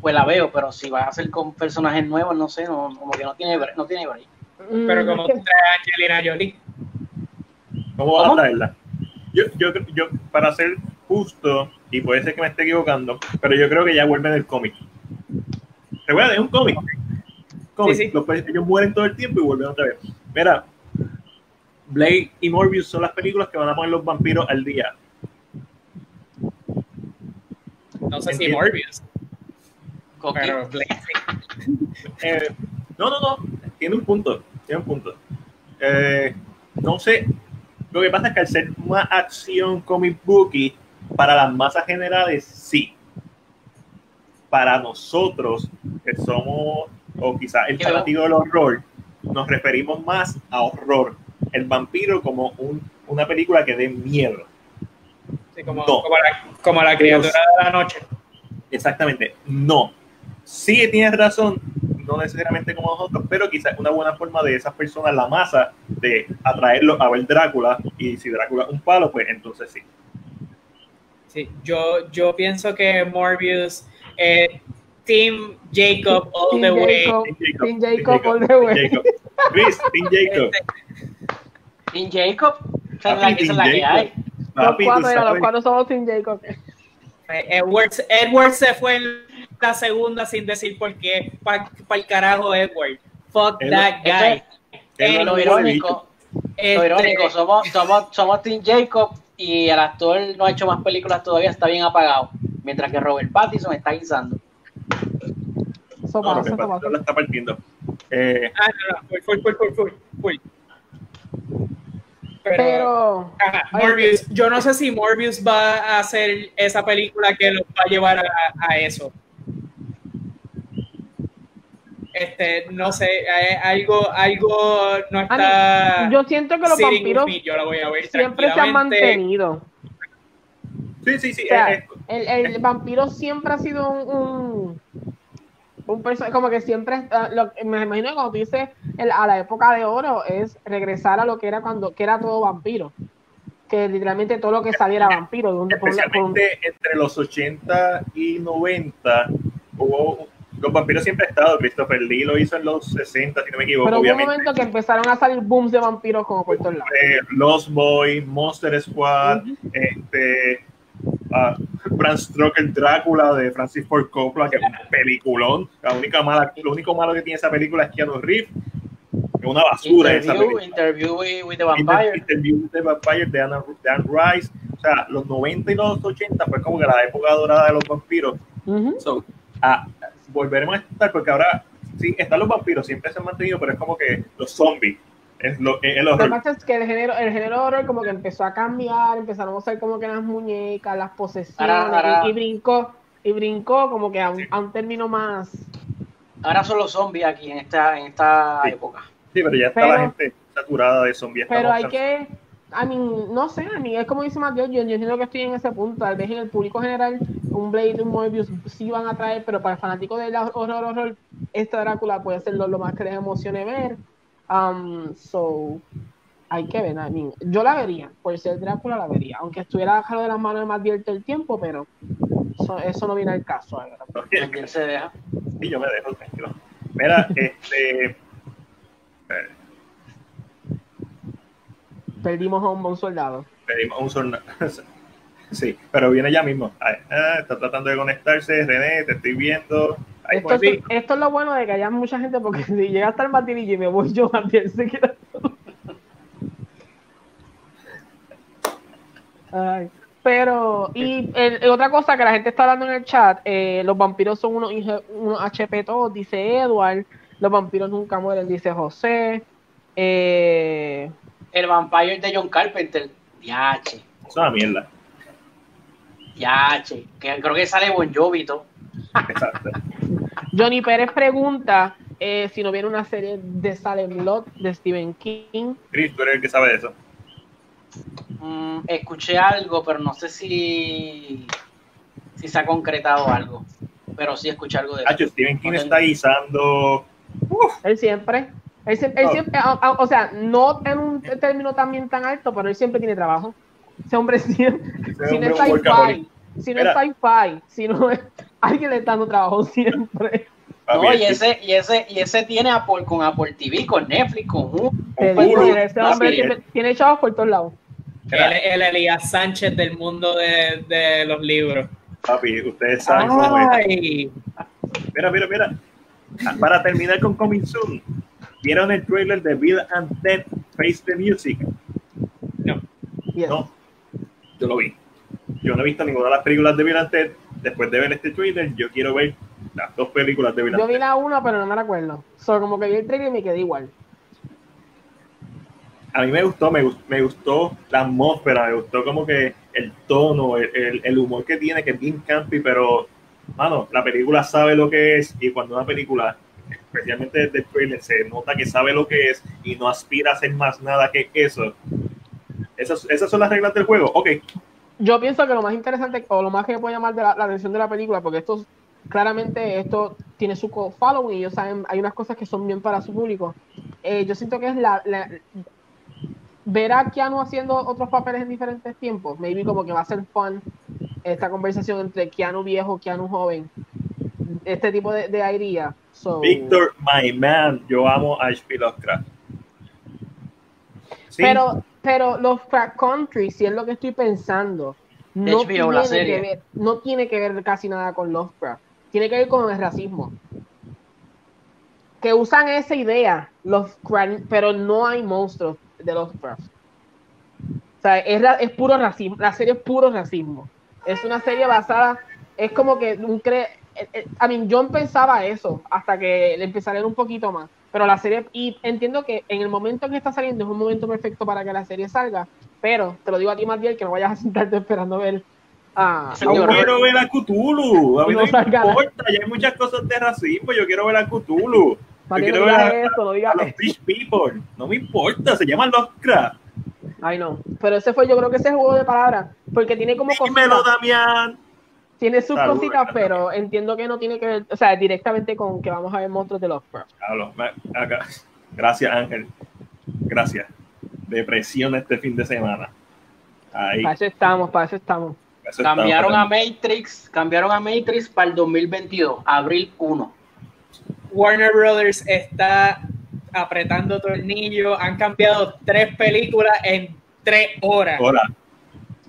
pues la veo, pero si va a ser con personajes nuevos, no sé, no, como que no tiene no tiene break. Pero como trae a Angelina Jolie. ¿Cómo vas a traerla? Yo, yo, yo, para ser justo, y puede ser que me esté equivocando, pero yo creo que ya vuelve del cómic. Recuerda, es un cómic. cómic. Sí, sí. Los, ellos mueren todo el tiempo y vuelven otra vez. Mira, Blade y Morbius son las películas que van a poner los vampiros al día. No sé si Morbius. Pero Blade (laughs) eh, no, no, no. Tiene un punto. Tiene un punto. Eh, no sé. Lo que pasa es que al ser una acción comic booky, para las masas generales, sí. Para nosotros, que somos, o quizás el fanático del horror, nos referimos más a horror el vampiro como una película que dé miedo. como, como, la, criatura de la noche. Exactamente, no. Sí tienes razón, no necesariamente como nosotros, pero quizás una buena forma de esas personas, la masa, de atraerlos a ver Drácula, y si Drácula es un palo, pues entonces sí. Sí, yo, yo pienso que Morbius, eh, Team Jacob all the way. Team Jacob, all the way. Chris, Team Jacob. Team Jacob. Esa es la, que hay. los cuatro, los cuatro somos Team Jacob. Eh, Edward, Edward se fue en la segunda sin decir por qué. Para el carajo, Edward. Fuck that guy. Es lo irónico. Lo irónico, somos, somos, somos Team Jacob y el actor no ha hecho más películas todavía, está bien apagado. Mientras que Robert Pattinson está guisando. Pasa, no, eso la está partiendo. Eh, ah, no, no, fue, fue, fue, fue. Pero, Morbius, yo no sé si Morbius va a hacer esa película que los va a llevar a, a eso. Este, no sé, algo, algo no está. yo siento que los vampiros siempre se han mantenido. Sí, sí, sí. el, el, vampiro siempre ha sido un, un, personaje, como que siempre, lo, me imagino que cuando tú dices a la época de oro es regresar a lo que era cuando que era todo vampiro. Que literalmente todo lo que saliera vampiro. Especialmente entre los 80 y 90 hubo los vampiros siempre han estado. Christopher Lee lo hizo en los 60, si no me equivoco. Pero hubo un momento que empezaron a salir booms de vampiros como por todos lados. Eh, Lost Boy, Monster Squad, este. Uh, Bram Stoker Drácula de Francis Ford Coppola, que es un peliculón. La única mala, lo único malo que tiene esa película es Keanu Reeves. Es una basura interview, esa película. Interview with, the Vampire. Interview with the Vampire de Anne, Rice. O sea, los 90 y los 80 fue como que la época dorada de los vampiros. so, ah, volveremos a estar, porque ahora sí, están los vampiros, siempre se han mantenido, pero es como que los zombies. Es lo, el horror. Lo que es que el género, el género horror como que empezó a cambiar, empezaron a usar como que las muñecas, las posesiones, Y, brincó, y brincó como que a un, a un, término más. Ahora son los zombies aquí en esta, en esta época. Sí, pero ya está la gente saturada de zombies. Pero hay que, a mí, no sé, a mí es como dice Mateo, yo, yo entiendo que estoy en ese punto, tal vez en el público general, un Blade, un Morbius sí van a traer, pero para el fanático del horror, horror, esta Drácula puede ser lo, más que les emocione ver. Um, so, hay que ver, a mí, yo la vería, por ser Drácula la vería, aunque estuviera bajado de las manos de más abierto el tiempo, pero eso, no viene al caso. ¿Quién se deja? Sí, yo me dejo, tranquilo. Mira, (laughs) este... Perdimos a un buen soldado. Perdimos a un soldado. (laughs) sí, pero viene ya mismo. Ah, está tratando de conectarse. René, te estoy viendo. esto, es, lo bueno de que haya mucha gente, porque (laughs) si llega hasta el Martinillo y me voy yo, Martín se queda Ay, pero, y otra cosa que la gente está hablando en el chat, eh, los vampiros son unos, unos HP todos, dice Edward, los vampiros nunca mueren, dice José. Eh, el Vampire de John Carpenter. Yache. Es una mierda. Yache. Que creo que sale Bon Jovi Exacto. (laughs) Johnny Pérez pregunta eh, si no viene una serie de Salem Lot de Stephen King. Chris, tú eres el que sabe de eso. Mm, escuché algo, pero no sé si, si se ha concretado algo. Pero sí escuché algo de eso. Stephen King está guisando. Él siempre. Él, siempre, o sea, no en un término también tan alto, pero él siempre tiene trabajo. Ese hombre (laughs) siempre, si no es sci-fi, si no es sci-fi, si no es, alguien le está dando trabajo siempre. No, y ese, y ese, y ese tiene Apple, con Apple TV, con Netflix, con Hulu. ese hombre tiene chavos por todos lados. El, el Elías Sánchez del mundo de, de los libros. Papi, ustedes saben cómo es. Mira, mira, mira. Para terminar con Coming Soon, ¿Vieron el trailer de Bill and Ted Face the Music? No. No. Yo lo vi. Yo no he visto ninguna de las películas de Bill and Ted. Después de ver este trailer, yo quiero ver las dos películas de Bill and Yo vi la una, pero no me la acuerdo. Solo como que vi el trailer y me quedé igual. A mí me gustó, me, me gustó la atmósfera, me gustó como que el tono, el, el humor que tiene, que es bien campy, pero, mano, la película sabe lo que es y cuando una película especialmente desde el trailer, se nota que sabe lo que es y no aspira a hacer más nada que eso. Esas, esas son las reglas del juego. Ok. Yo pienso que lo más interesante o lo más que puede llamar de la, atención de la película, porque esto claramente esto tiene su following y ellos saben, hay unas cosas que son bien para su público. Eh, yo siento que es la, la ver a Keanu haciendo otros papeles en diferentes tiempos. Maybe como que va a ser fun esta conversación entre Keanu viejo, Keanu joven este tipo de, de idea. So, Victor, my man, yo amo a H.P. Lovecraft. Sí. Pero, pero los Crack Country, si es lo que estoy pensando, no HBO, tiene, la que serie. ver, no tiene que ver casi nada con Lovecraft. Tiene que ver con el racismo. Que usan esa idea, los cra- pero no hay monstruos de Lovecraft. O sea, es, es puro racismo. La serie es puro racismo. Es una serie basada, es como que un cre eh, eh, I mean, yo pensaba eso hasta que le empecé a leer un poquito más. Pero la serie, y entiendo que en el momento que está saliendo es un momento perfecto para que la serie salga. Pero te lo digo a ti, Matiel, que no vayas a sentarte (laughs) esperando ver a. Sí, Yo quiero ver a Cthulhu. A mí no, No me importa. Ya hay muchas cosas de racismo. Yo quiero ver a Cthulhu. Yo quiero no ver a, a los. Fish People. No me importa. Se llama Lovecraft. Ay, no. Pero ese fue, yo creo que ese juego de palabras. Porque tiene como Dímelo. Damián. Tiene sus cositas, pero entiendo que no tiene que ver, o sea, directamente con que vamos a ver monstruos de me- acá. Gracias, Ángel. Gracias. Depresión este fin de semana. Ahí. Para eso estamos, para eso estamos. eso Cambiaron a Matrix, cambiaron a Matrix para el 2022, abril 1. Warner Brothers está apretando tornillos. Han cambiado tres películas en tres horas. Hola.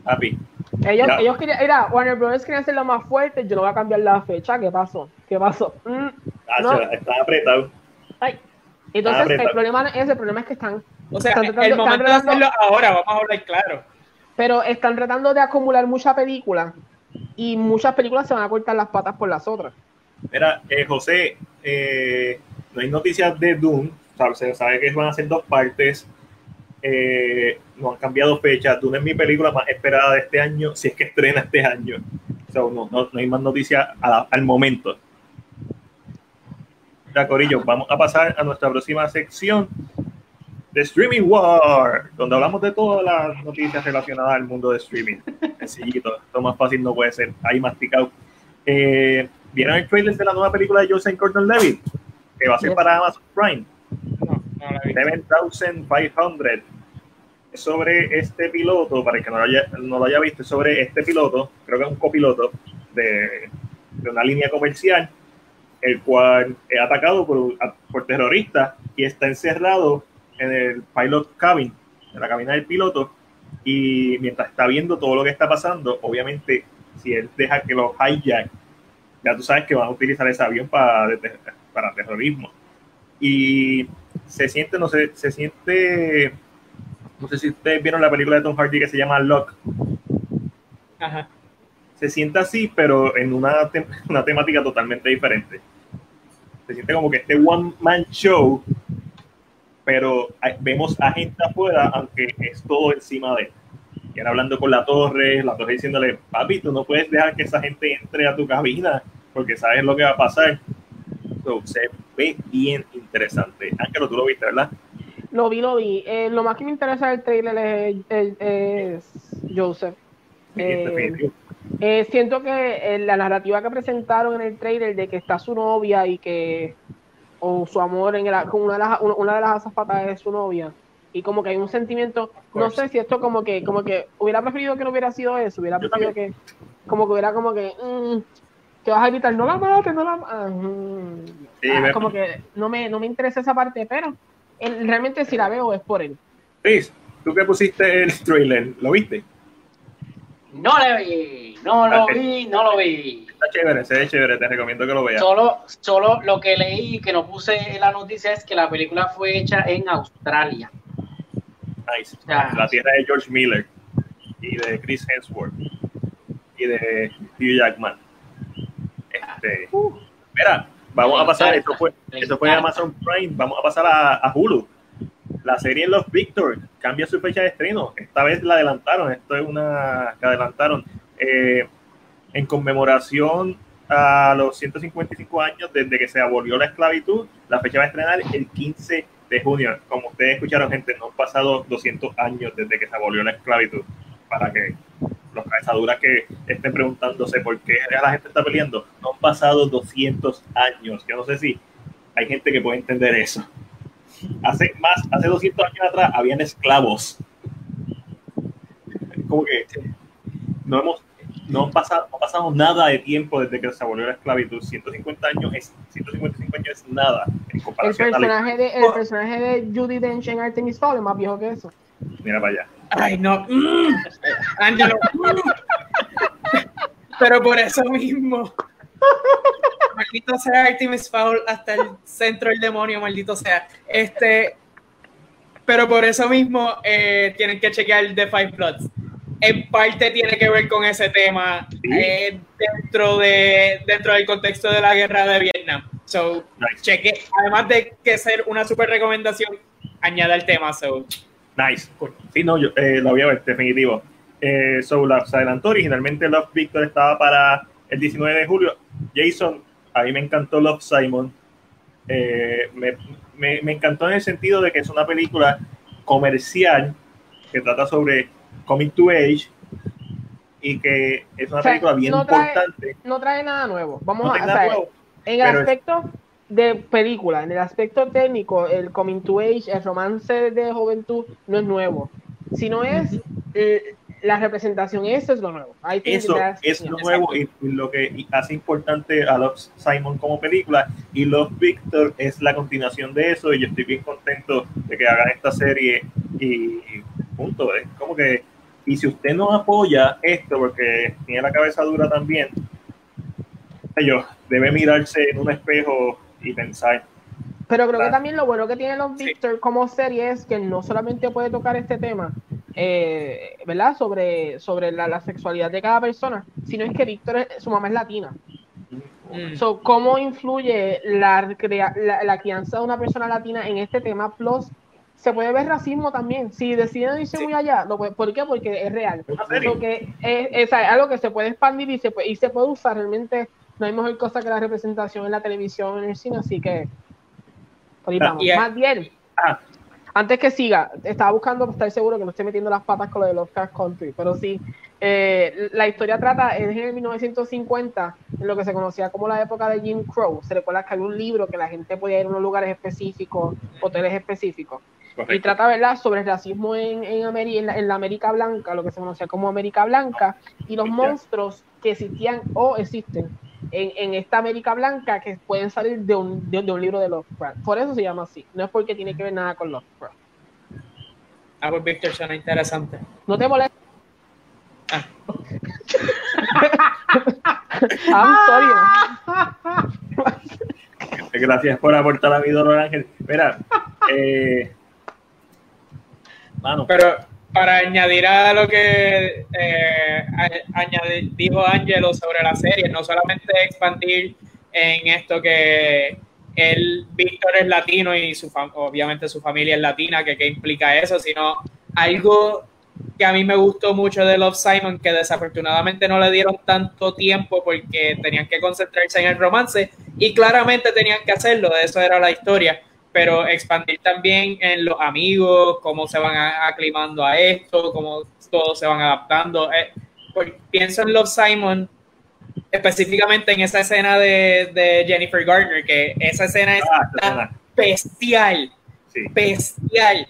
Happy. Ellos, Ya. ellos querían, mira, Warner Brothers quería hacerlo más fuerte, yo no voy a cambiar la fecha, ¿qué pasó? ¿Qué pasó? Mm, Ah, No. Está apretado. ay. Entonces, apretado. el problema no es el problema es que están, O sea, Están el tratando- momento de están tratando- hacerlo ahora, vamos a hablar claro. pero están tratando de acumular mucha película y muchas películas se van a cortar las patas por las otras. Mira, eh, José, eh, no hay noticias de Doom. sabe- Se sabe que van a ser dos partes. Eh, no han cambiado fecha. Doom es mi película más esperada de este año, si es que estrena este año. So, no, no, no hay más noticias al momento. Ya, Corillo, vamos a pasar a nuestra próxima sección de Streaming War, donde hablamos de todas las noticias relacionadas al mundo de streaming. (laughs) Sencillito, esto más fácil no puede ser. Ahí masticado. Eh, ¿Vieron el trailer de la nueva película de Joseph Gordon-Levitt? Que va a ser para Amazon Prime. No, no la vi. 7500. Sobre este piloto, para el que no lo haya, no lo haya visto, sobre este piloto, creo que es un copiloto de, de una línea comercial, el cual es atacado por, por terroristas y está encerrado en el pilot cabin, en la cabina del piloto, y mientras está viendo todo lo que está pasando, obviamente, si él deja que los hijack, ya tú sabes que van a utilizar ese avión para, para terrorismo. Y se siente, no sé, se siente, no sé si ustedes vieron la película de Tom Hardy que se llama Lock, Ajá. se siente así, pero en una, (laughs) una temática totalmente diferente. Se siente como que este one man show, pero hay- vemos a gente afuera, aunque es todo encima de él. Y él hablando con la torre, la torre diciéndole, papi, tú no puedes dejar que esa gente entre a tu cabina, porque sabes lo que va a pasar. So, se ve bien interesante. Ángelo, tú lo viste, ¿verdad? Lo vi, lo vi. Eh, lo más que me interesa del trailer es, es- es Joseph. Eh. Eh, siento que eh, la narrativa que presentaron en el trailer de que está su novia y que o su amor en el- una de las una, de las azafatas es su novia y como que hay un sentimiento no sé si esto como que como que hubiera preferido que no hubiera sido eso hubiera preferido que como que hubiera como que mm, que vas a gritar no la mates no la mates Sí, Ah, como que no me no me interesa esa parte pero él- realmente si la veo es por él Chris, tú que pusiste el trailer, ¿lo viste? No le vi, no lo vi, no lo vi. Está chévere, se ve chévere, te recomiendo que lo veas. Solo, solo lo que leí y que no puse en la noticia es que la película fue hecha en Australia. Nice. La tierra de George Miller y de Chris Hemsworth y de Hugh Jackman. Este, mira, vamos a pasar, esto fue, esto fue Amazon Prime, vamos a pasar a, a Hulu. La serie Los Victor cambia su fecha de estreno. Esta vez la adelantaron, esto es una que adelantaron. Eh, en conmemoración a los 155 años desde que se abolió la esclavitud, la fecha va a estrenar el 15 de junio. Como ustedes escucharon, gente, no han pasado 200 años desde que se abolió la esclavitud. Para que los cabezaduras que estén preguntándose por qué la gente está peleando, no han pasado 200 años. Yo no sé si hay gente que puede entender eso. Hace más, hace 200 años atrás habían esclavos. Como que no hemos, no, pasa, no ha pasado nada de tiempo desde que se abolió la esclavitud. 150 años es 155 años es nada en comparación el personaje de el personaje de Judy Dench en Artemis Fowl es más viejo que eso. Mira para allá. Ay, no. Mm. Ángelo. Pero por eso mismo. Maldito sea Artemis Fowl hasta el centro del demonio, maldito sea. Este. Pero por eso mismo eh, tienen que chequear The Five Bloods en parte tiene que ver con ese tema eh, dentro, de, dentro del contexto de la guerra de Vietnam. So, cheque, además de que ser una super recomendación, añade el tema. So. Nice. Sí, no, yo eh, lo voy a ver, definitivo. Eh, so, se adelantó originalmente Love Victor estaba para el 19 de julio. Jason, a mí me encantó Love Simon. Eh, me, me, me encantó en el sentido de que es una película comercial que trata sobre coming to age y que es una película bien importante. No trae nada nuevo. Vamos a ver. En el aspecto de película, en el aspecto técnico, el coming to age, el romance de juventud no es nuevo, sino es eh, la representación, eso es lo nuevo. eso es lo nuevo y, lo que hace importante a Love Simon como película y Love Victor es la continuación de eso y yo estoy bien contento de que hagan esta serie y punto, es como que y si usted no apoya esto, porque tiene la cabeza dura también, ellos debe mirarse en un espejo y pensar. Pero creo que también lo bueno que tiene los Victor como serie es que no solamente puede tocar este tema, eh, ¿verdad? Sobre, sobre la, sexualidad de cada persona, sino es que Víctor, su mamá es latina. Mm. So, ¿Cómo influye la, la, la, crianza de una persona latina en este tema? Plus, se puede ver racismo también. Si deciden irse muy allá, lo ¿por qué? Porque es real. Porque es, algo que se puede expandir y se puede, y se puede usar. Realmente no hay mejor cosa que la representación en la televisión, en el cine, así que. Pues, Más bien, ah. antes que siga, estaba buscando estar seguro que no esté metiendo las patas con lo de los Country, pero sí, eh, la historia trata, es en el 1950, en lo que se conocía como la época de Jim Crow. Se recuerda que había un libro que la gente podía ir a unos lugares específicos, hoteles específicos. Y trata, ¿verdad?, sobre el racismo en, en, América, en, la, América Blanca, lo que se conocía como América Blanca, y los monstruos que existían o existen en, en, esta América Blanca que pueden salir de un, de, un libro de Lovecraft. Por eso se llama así, no es porque tiene que ver nada con Lovecraft. Ah, pues Víctor, suena interesante. ¿No te molesta? Ah. (laughs) (laughs) Gracias por aportar a mi dolor, Ángel. Mira, eh, pero para añadir a lo que eh, dijo Angelo sobre la serie, no solamente expandir en esto que el Víctor es latino y su obviamente su familia es latina, que qué implica eso, sino algo que a mí me gustó mucho de Love Simon, que desafortunadamente no le dieron tanto tiempo porque tenían que concentrarse en el romance y claramente tenían que hacerlo, eso era la historia pero expandir también en los amigos, cómo se van aclimando a esto, cómo todos se van adaptando. Eh, pienso en Love Simon, específicamente en esa escena de, Jennifer Gardner, que esa escena es ah, bestial, bestial.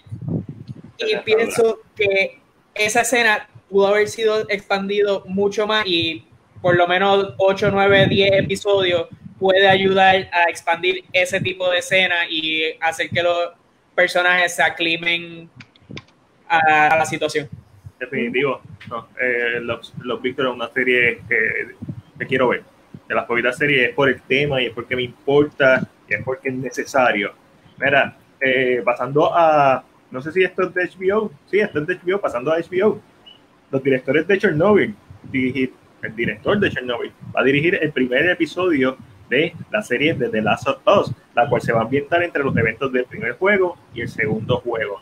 Y pienso que esa escena pudo haber sido expandido mucho más y por lo menos 8, 9, 10 episodios puede ayudar a expandir ese tipo de escena y hacer que los personajes se aclimen a, la situación. Definitivo. Eh, los, los Víctor es una serie que, quiero ver. De las poquitas series es por el tema y es porque me importa y es porque es necesario. Mira, eh, pasando a. No sé si esto es de HBO. Sí, esto es de HBO, pasando a HBO. Los directores de Chernobyl, el director de Chernobyl, va a dirigir el primer episodio de la serie de The Last of Us, la cual se va a ambientar entre los eventos del primer juego y el segundo juego.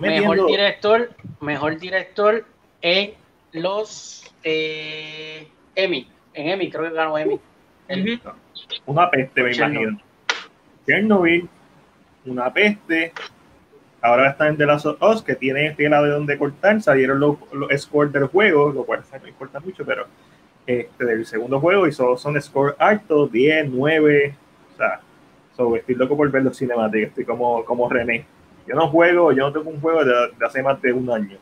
Mejor director, mejor director en los eh, Emmy, en Emmy creo que ganó Emmy. Una peste, me imagino. Chernobyl, una peste. Ahora está en The Last of Us, que tiene tela de donde cortar. Salieron los, los scores del juego, lo cual no importa mucho, pero este, del segundo juego y son, son score altos, 10, 9, o sea, estoy loco por ver los cinemáticos, estoy como, como René. Yo no juego, yo no tengo un juego de, hace más de un año.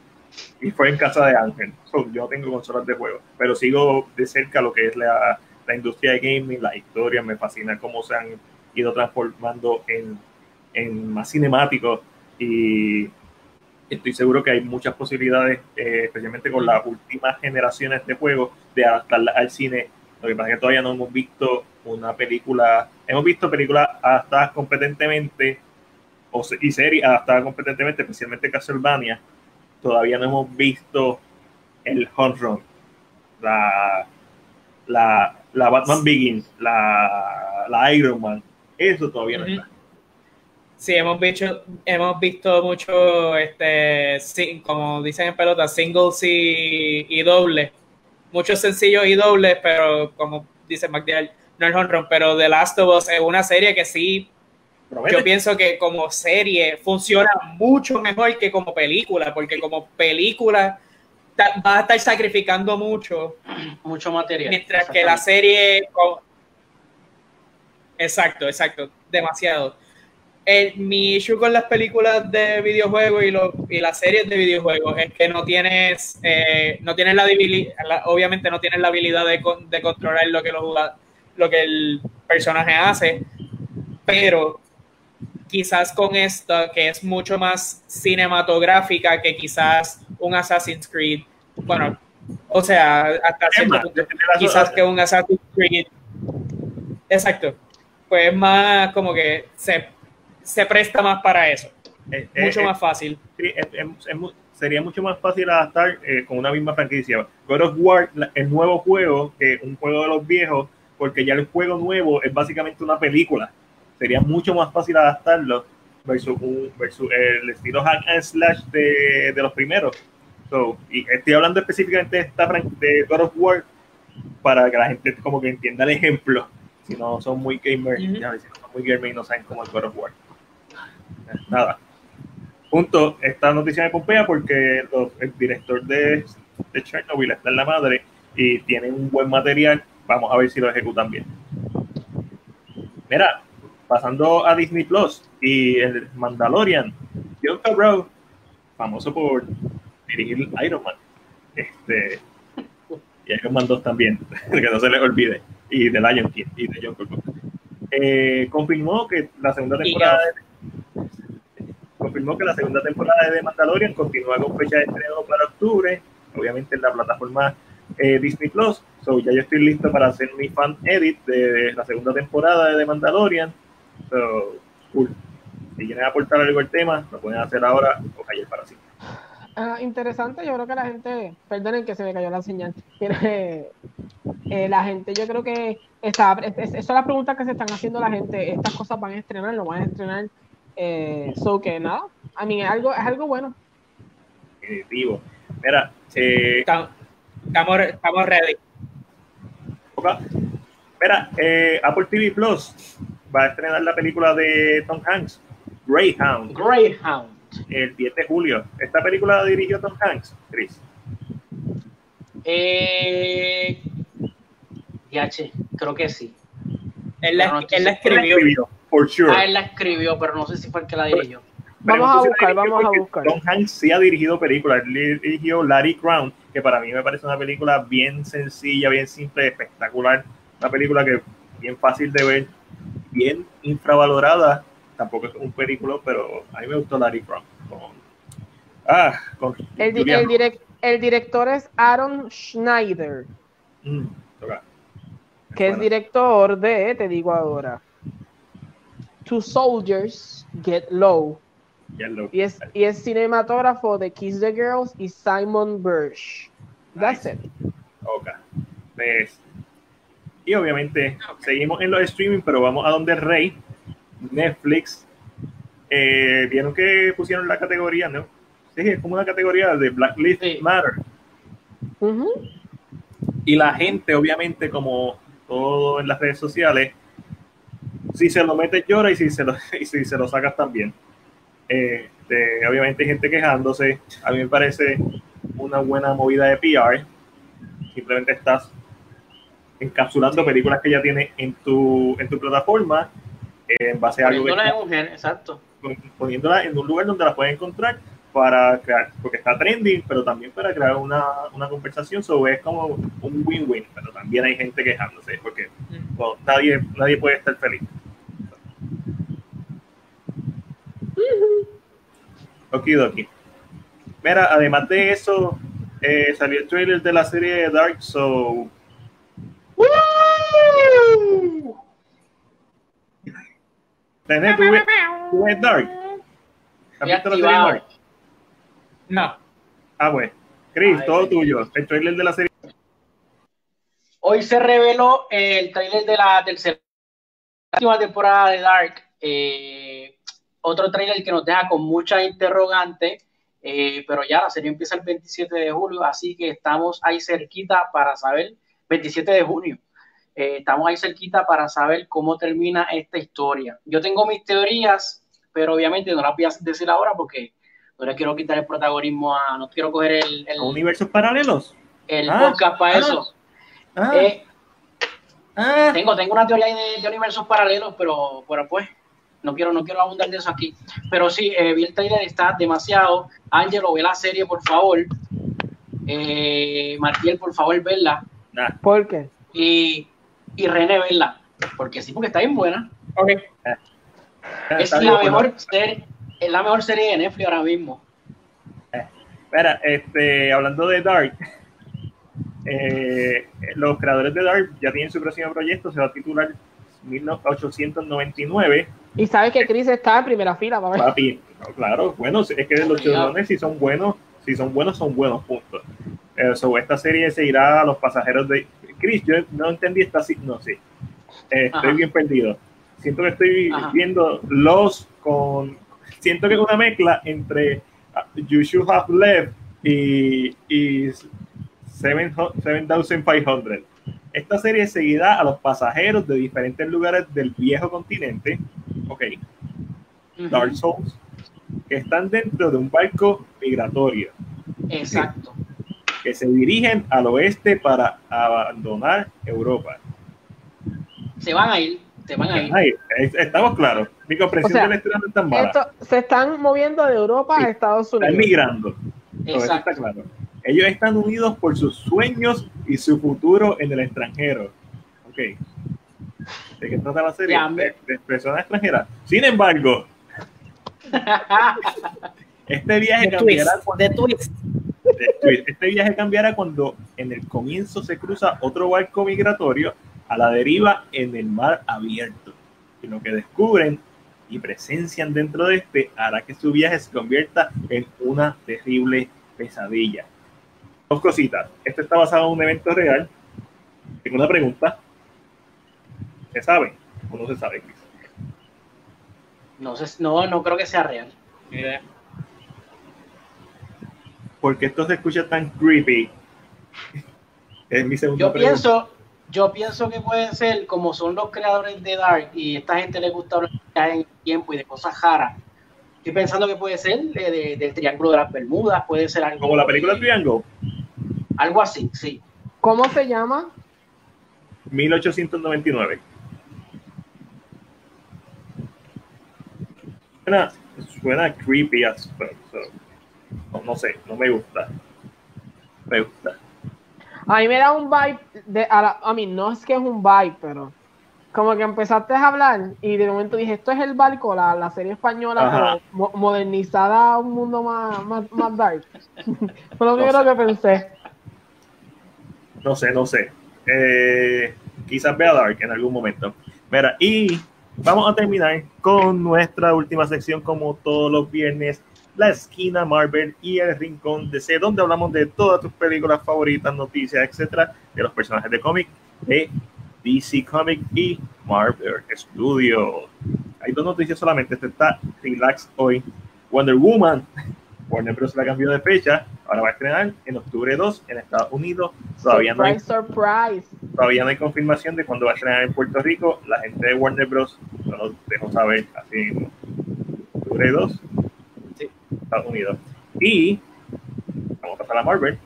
y fue en casa de Ángel. yo no tengo consolas de juego, pero sigo de cerca lo que es la, la industria de gaming, la historia, me fascina cómo se han ido transformando en, en más cinemáticos y estoy seguro que hay muchas posibilidades, eh, especialmente con las últimas generaciones de juegos, de adaptarla al cine. Lo que pasa es que todavía no hemos visto una película, hemos visto películas adaptadas competentemente o, y series adaptadas competentemente, especialmente Castlevania. Todavía no hemos visto el Home Run, la, la, la Batman Begins, la, la Iron Man. Eso todavía no está. Sí, hemos visto, hemos visto mucho, este, como dicen en pelota, singles y, y dobles. Muchos sencillos y dobles, pero como dice McDaniel, no es honrón, pero The Last of Us es una serie que sí, yo pienso que como serie funciona mucho mejor que como película, porque como película va a estar sacrificando mucho. (clears throat) Mucho material. Mientras que la serie... Exacto, exacto, demasiado mi issue con las películas de videojuegos y, lo, y las series de videojuegos es que no tienes, eh, no tienes la, habilidad, obviamente no tienes la habilidad de, de controlar lo que, lo, lo que el personaje hace, pero quizás con esta, que es mucho más cinematográfica que quizás un Assassin's Creed, bueno, o sea, hasta cierto punto, quizás que un Assassin's Creed, exacto, pues más como que se se presta más para eso. Eh, eh, mucho eh, más fácil. sería mucho más fácil adaptar con una misma franquicia. God of War, el nuevo juego, que un juego de los viejos, porque ya el juego nuevo es básicamente una película. Sería mucho más fácil adaptarlo versus, versus el estilo hack and slash de, de los primeros. y estoy hablando específicamente de, esta, de God of War para que la gente como que entienda el ejemplo. Si no son muy gamers, si no son muy gamers y no saben cómo es God of War nada. Punto, esta noticia me pompea porque el director de, de Chernobyl está en la madre y tiene un buen material. Vamos a ver si lo ejecutan bien. Mira, pasando a Disney Plus y el Mandalorian, John Favreau, famoso por dirigir Iron Man, este, y Iron Man 2 también, (laughs) que no se les olvide, y de Lion King y de John Favreau. Eh, confirmó que la segunda temporada de confirmó que la segunda temporada de Mandalorian continúa con fecha de estreno para octubre, obviamente en la plataforma eh, Disney Plus. So, ya yo estoy listo para hacer mi fan edit de la segunda temporada de The Mandalorian. So, cool. Si quieren aportar algo al tema, lo pueden hacer ahora o ayer para siempre. Ah, interesante, yo creo que la gente, perdonen que se me cayó la señal, eh, la gente, yo creo que esa es la pregunta que se están haciendo la gente, estas cosas van a estrenar, lo van a estrenar eh, so que nada, a mí es algo, es algo bueno. Definitivo. Mira, eh, estamos, estamos ready. Mira, eh, Apple TV Plus va a estrenar la película de Tom Hanks, Greyhound. Greyhound. El 10 de julio. ¿Esta película la dirigió Tom Hanks, Chris? Eh, creo que sí. Él la, él la escribió. Ah, él la escribió, pero no sé si fue el que la dirigió. Vamos a buscar, vamos a buscar. Tom Hanks sí ha dirigido películas. Él dirigió Larry Crown, que para mí me parece una película bien sencilla, bien simple, espectacular. Una película que bien fácil de ver, bien infravalorada. Tampoco es un película, pero a mí me gustó Larry Crown. ah, el, el, director es Aaron Schneider. Mm, que es director de, te digo ahora, Two Soldiers Get Low. Y, es, y es cinematógrafo de Kiss the Girls y Simon Birch. That's it. Ok. Pues, y obviamente seguimos en los streaming, pero vamos a donde el rey, Netflix. Eh, Vieron que pusieron la categoría, ¿no? Sí, es como una categoría de Blacklist Matter. Y la gente, obviamente, como todo en las redes sociales, si se lo metes llora y si se lo, (laughs) y si se lo sacas también. Eh, obviamente hay gente quejándose. A mí me parece una buena movida de PR. Simplemente estás encapsulando películas que ya tienes en tu, en tu plataforma en base a algo. Poniéndola en un exacto. Poniéndola en un lugar donde la puedes encontrar para crear, porque está trending, pero también para crear una, una conversación sobre es como un win-win, pero también hay gente quejándose, porque nadie, nadie puede estar feliz. Okidoki. Mira, además de eso, eh, salió el trailer de la serie Dark Souls. ¿Tenés, tú, ves, Dark? ¿Has visto la serie Dark? No. Ah, bueno. Chris, todo tuyo. El trailer de la serie. Hoy se reveló el trailer de la tercera temporada de Dark. Eh, otro trailer que nos deja con mucha interrogante, eh, pero ya la serie empieza el 27 de julio, así que estamos ahí cerquita para saber, 27 de junio, eh, estamos ahí cerquita para saber cómo termina esta historia. Yo tengo mis teorías, pero obviamente no las voy a decir ahora porque no le quiero quitar el protagonismo a, no quiero coger el... ¿Universos paralelos? El ah, podcast para ah, eso. Ah, eh, tengo, tengo una teoría de, universos paralelos, pero, pero pues no quiero, no quiero abundar de eso aquí. Pero sí, eh, vi el trailer, está demasiado. Ángelo, ve la serie, por favor. Eh, Martiel, por favor, verla. ¿Por qué? Y, y René, verla. Porque sí, porque está bien buena. Okay. Es la mejor serie es la mejor serie de Netflix ahora mismo. espera, este, hablando de Dark, eh, los creadores de Dark ya tienen su próximo proyecto, se va a titular 1899. Y sabes que Chris está en primera fila, Papi, claro, bueno, es que los chillones si son buenos, si son buenos, son buenos, punto. Eh, esta serie seguirá a los pasajeros de... Chris, yo no entendí esta... No, sí. Eh, estoy bien perdido. Siento que estoy viendo los con, siento que es una mezcla entre uh, You Should Have Left y, y 7500. Esta serie seguirá a los pasajeros de diferentes lugares del viejo continente, ok, Dark Souls, que están dentro de un barco migratorio. Exacto. Que se dirigen al oeste para abandonar Europa. Se van a ir estamos claros. Mi comprensión de la no es tan mala. se están moviendo de Europa a Estados Unidos. Están migrando. está claro. Ellos están unidos por sus sueños y su futuro en el extranjero. Ok. ¿De qué trata la serie? De, personas extranjeras. Sin embargo, (laughs) este viaje cambiará cuando, Este viaje cambiará cuando en el comienzo se cruza otro barco migratorio a la deriva en el mar abierto. Y lo que descubren y presencian dentro de este hará que su viaje se convierta en una terrible pesadilla. Dos cositas. Esto está basado en un evento real. Tengo una pregunta. ¿Se sabe o no se sabe, No, no, no creo que sea real. Porque esto se escucha tan creepy. (laughs) Es mi segunda Yo pienso, yo pienso que puede ser como son los creadores de Dark y esta gente le gusta hablar en tiempo y de cosas raras. Estoy pensando que puede ser de, del Triángulo de las Bermudas, puede ser algo. Como la película Triángulo. Algo así, sí. ¿Cómo se llama? 1899. Suena, suena creepy as no, no sé, no me gusta. Me gusta. A mí me da un vibe de, a, mí no es que es un vibe, pero como que empezaste a hablar y de momento dije, esto es el barco, la, la serie española, modernizada a un mundo más, más, dark. (laughs) Fue lo primero que pensé. No sé, no sé. Eh, quizás vea Dark en algún momento. Mira, y vamos a terminar con nuestra última sección como todos los viernes la esquina Marvel y el rincón DC, donde hablamos de todas tus películas favoritas, noticias, etcétera, de los personajes de cómic de DC Comic y Marvel Studios. Hay dos noticias solamente. Este está relax hoy. Wonder Woman. Warner Bros. la cambió de fecha. Ahora va a estrenar en octubre 2 en Estados Unidos. Todavía no hay, surprise. Todavía no hay confirmación de cuándo va a estrenar en Puerto Rico. La gente de Warner Bros. no nos dejó saber así en octubre 2 Estados Unidos. Y vamos a pasar a Marvel.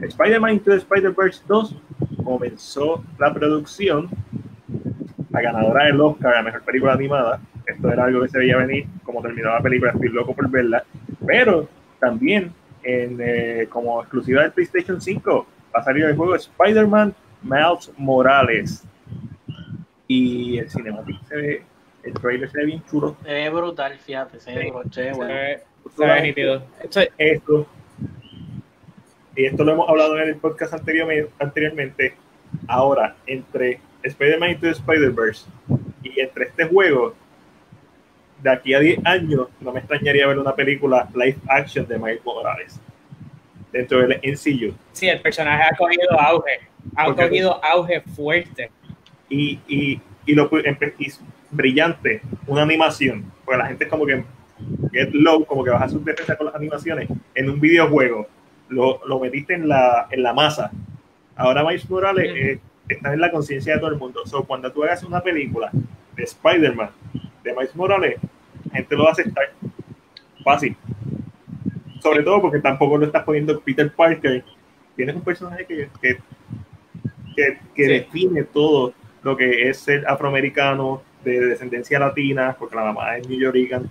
Spider-Man Into the Spider-Verse 2 comenzó la producción. La ganadora del Oscar a mejor película animada. Esto era algo que se veía venir. Como terminó la película, estoy loco por verla. Pero también en, eh, como exclusiva del PlayStation 5 va a salir el juego Spider-Man Miles Morales. Y el cinemático se ve, el trailer se ve bien chulo. Se ve brutal, fíjate, se ve bueno. Se ve nítido. Esto, y esto lo hemos hablado en el podcast anteriormente, ahora, entre Spider-Man y Spider-Verse y entre este juego, de aquí a 10 años, no me extrañaría ver una película live action de Miles Morales dentro del MCU. Sí, el personaje ha cogido auge, ha cogido auge fuerte. Y, y, y lo brillante, una animación, porque la gente es como que get low, como que baja sus defensas con las animaciones en un videojuego, lo, lo metiste en la, en la masa. Ahora Miles Morales eh, está en la conciencia de todo el mundo. So, cuando tú hagas una película de Spider-Man, de Miles Morales, gente lo va a aceptar fácil. Sobre todo porque tampoco lo estás poniendo Peter Parker. Tienes un personaje que, que, que, define todo lo que es ser afroamericano, de descendencia latina, porque la mamá es New Yorkican.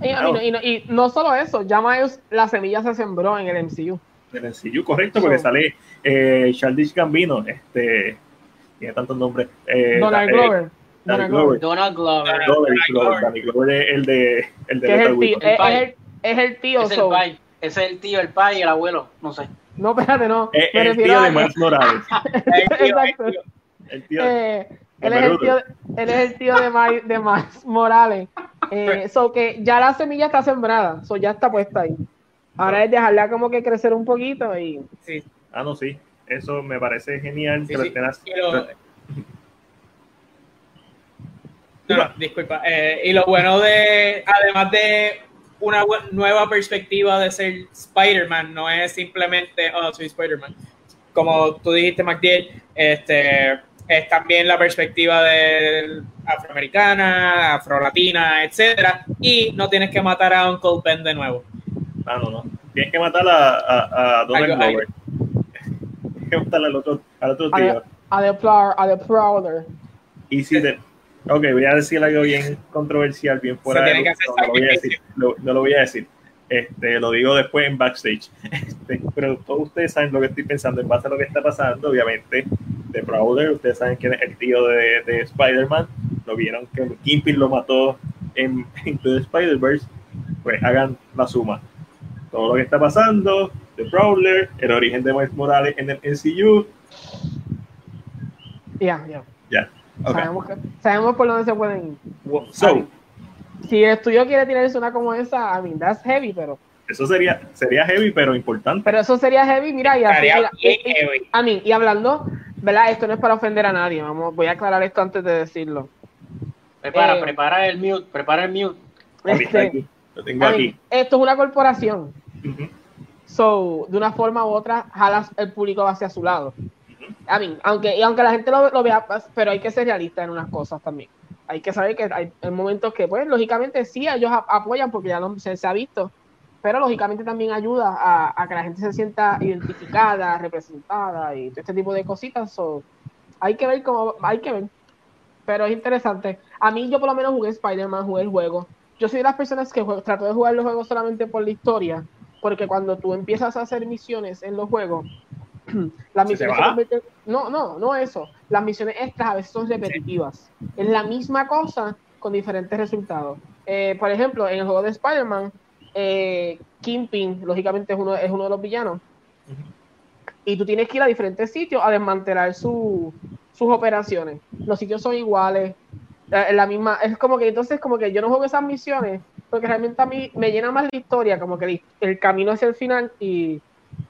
Y, y, no solo eso, ya Miles, la semilla se sembró en el MCU. En el MCU, correcto, porque sale eh, Charles Gambino, este, tiene tantos nombres. Eh, Donald eh, Glover. Donald Glover. Donald Glover. Donald Glover es el de. El de es, el tío, es, el, es el tío. Es el pai. Es el tío, el pai y el abuelo. No sé. No, espérate, no. Es el tío de Miles Morales. (laughs) Exacto. El tío. Eh, él, es el tío, él es el tío de Miles, de Miles Morales. Eh, so que ya la semilla está sembrada. So ya está puesta ahí. Ahora es dejarla como que crecer un poquito y. Sí. Ah, no, sí. Eso me parece genial. Sí, que sí. Lo no, disculpa. Eh, y lo bueno de, además de una nueva perspectiva de ser Spider-Man, no es simplemente, oh, soy Spider-Man. Como tú dijiste, McDill, este, es también la perspectiva de afroamericana, afrolatina, etcétera, y no tienes que matar a Uncle Ben de nuevo. Ah, no, no. Tienes que matar a, a, Donald Glover. (laughs) Tienes que matar al otro, al otro tío. A, the, a the Prowler. Y si, de, Ok, voy a decir algo bien controversial, bien fuera de no, lo voy a decir, no lo voy a decir. Este, lo digo después en backstage. Este, pero todos ustedes saben lo que estoy pensando en base a lo que está pasando, obviamente, de Prowler. Ustedes saben quién es el tío de, de Spider-Man. Lo vieron que Kimpin lo mató en (laughs) Into Spider-Verse. Pues hagan la suma. Todo lo que está pasando de Prowler, el origen de Miles Morales en el MCU. Ya, ya. Ya. Sabemos, sabemos por dónde se pueden ir. si el estudio quiere tirar una como esa, I mean, that's heavy, pero. Eso sería, sería heavy, pero importante. Pero eso sería heavy, mira, y así, y, y, hablando, ¿verdad? Esto no es para ofender a nadie, vamos, voy a aclarar esto antes de decirlo. Prepara, eh, prepara el mute, prepara el mute. Este, lo tengo aquí. esto es una corporación. So, de una forma u otra, jalas el público hacia su lado. A mí, aunque, y aunque la gente lo, vea, pues, pero hay que ser realista en unas cosas también. Hay que saber que hay, momentos que, pues, lógicamente sí, ellos apoyan porque ya no, se, ha visto, pero lógicamente también ayuda a, que la gente se sienta identificada, representada y todo este tipo de cositas. So, hay que ver cómo, hay que ver. Pero es interesante. A mí, yo por lo menos jugué Spider-Man, jugué el juego. Yo soy de las personas que trato de jugar los juegos solamente por la historia, porque cuando tú empiezas a hacer misiones en los juegos, (clears throat) las misiones no, no, no eso. Las misiones extras a veces son repetitivas. Es la misma cosa con diferentes resultados. Eh, por ejemplo, en el juego de Spider-Man, eh, Kingpin, lógicamente, es uno, es uno de los villanos. Y tú tienes que ir a diferentes sitios a desmantelar sus operaciones. Los sitios son iguales. Eh, la misma, es como que entonces como que yo no juego esas misiones porque realmente a mí me llena más la historia, como que el camino hacia el final y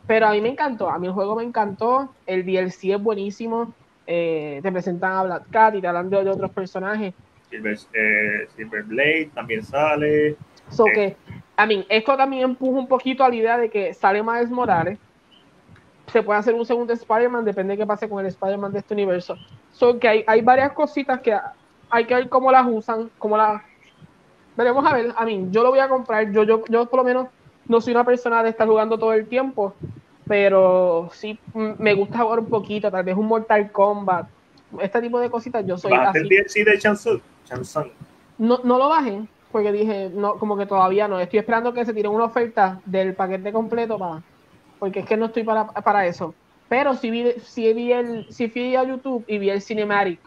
pero a mí me encantó, a mí el juego me encantó, el DLC es buenísimo, eh, te presentan a Black Cat y te hablan de, otros personajes. Silver, eh, Silver, Blade también sale. So que, a mí, esto también empuja un poquito a la idea de que sale Miles Morales, se puede hacer un segundo Spider-Man, depende de qué pase con el Spider-Man de este universo. So que hay, hay varias cositas que hay que ver cómo las usan, cómo las... Veremos a ver, a mí, yo lo voy a comprar, yo, yo, yo por lo menos no soy una persona de estar jugando todo el tiempo, pero sí me gusta jugar un poquito, tal vez un Mortal Kombat, este tipo de cositas yo soy así. el DLC de Chansung? No, no lo bajen, porque dije, no, como que todavía no. Estoy esperando que se tire una oferta del paquete completo para, porque es que no estoy para, para eso. Pero sí vi, sí vi el, sí fui a YouTube y vi el cinematic.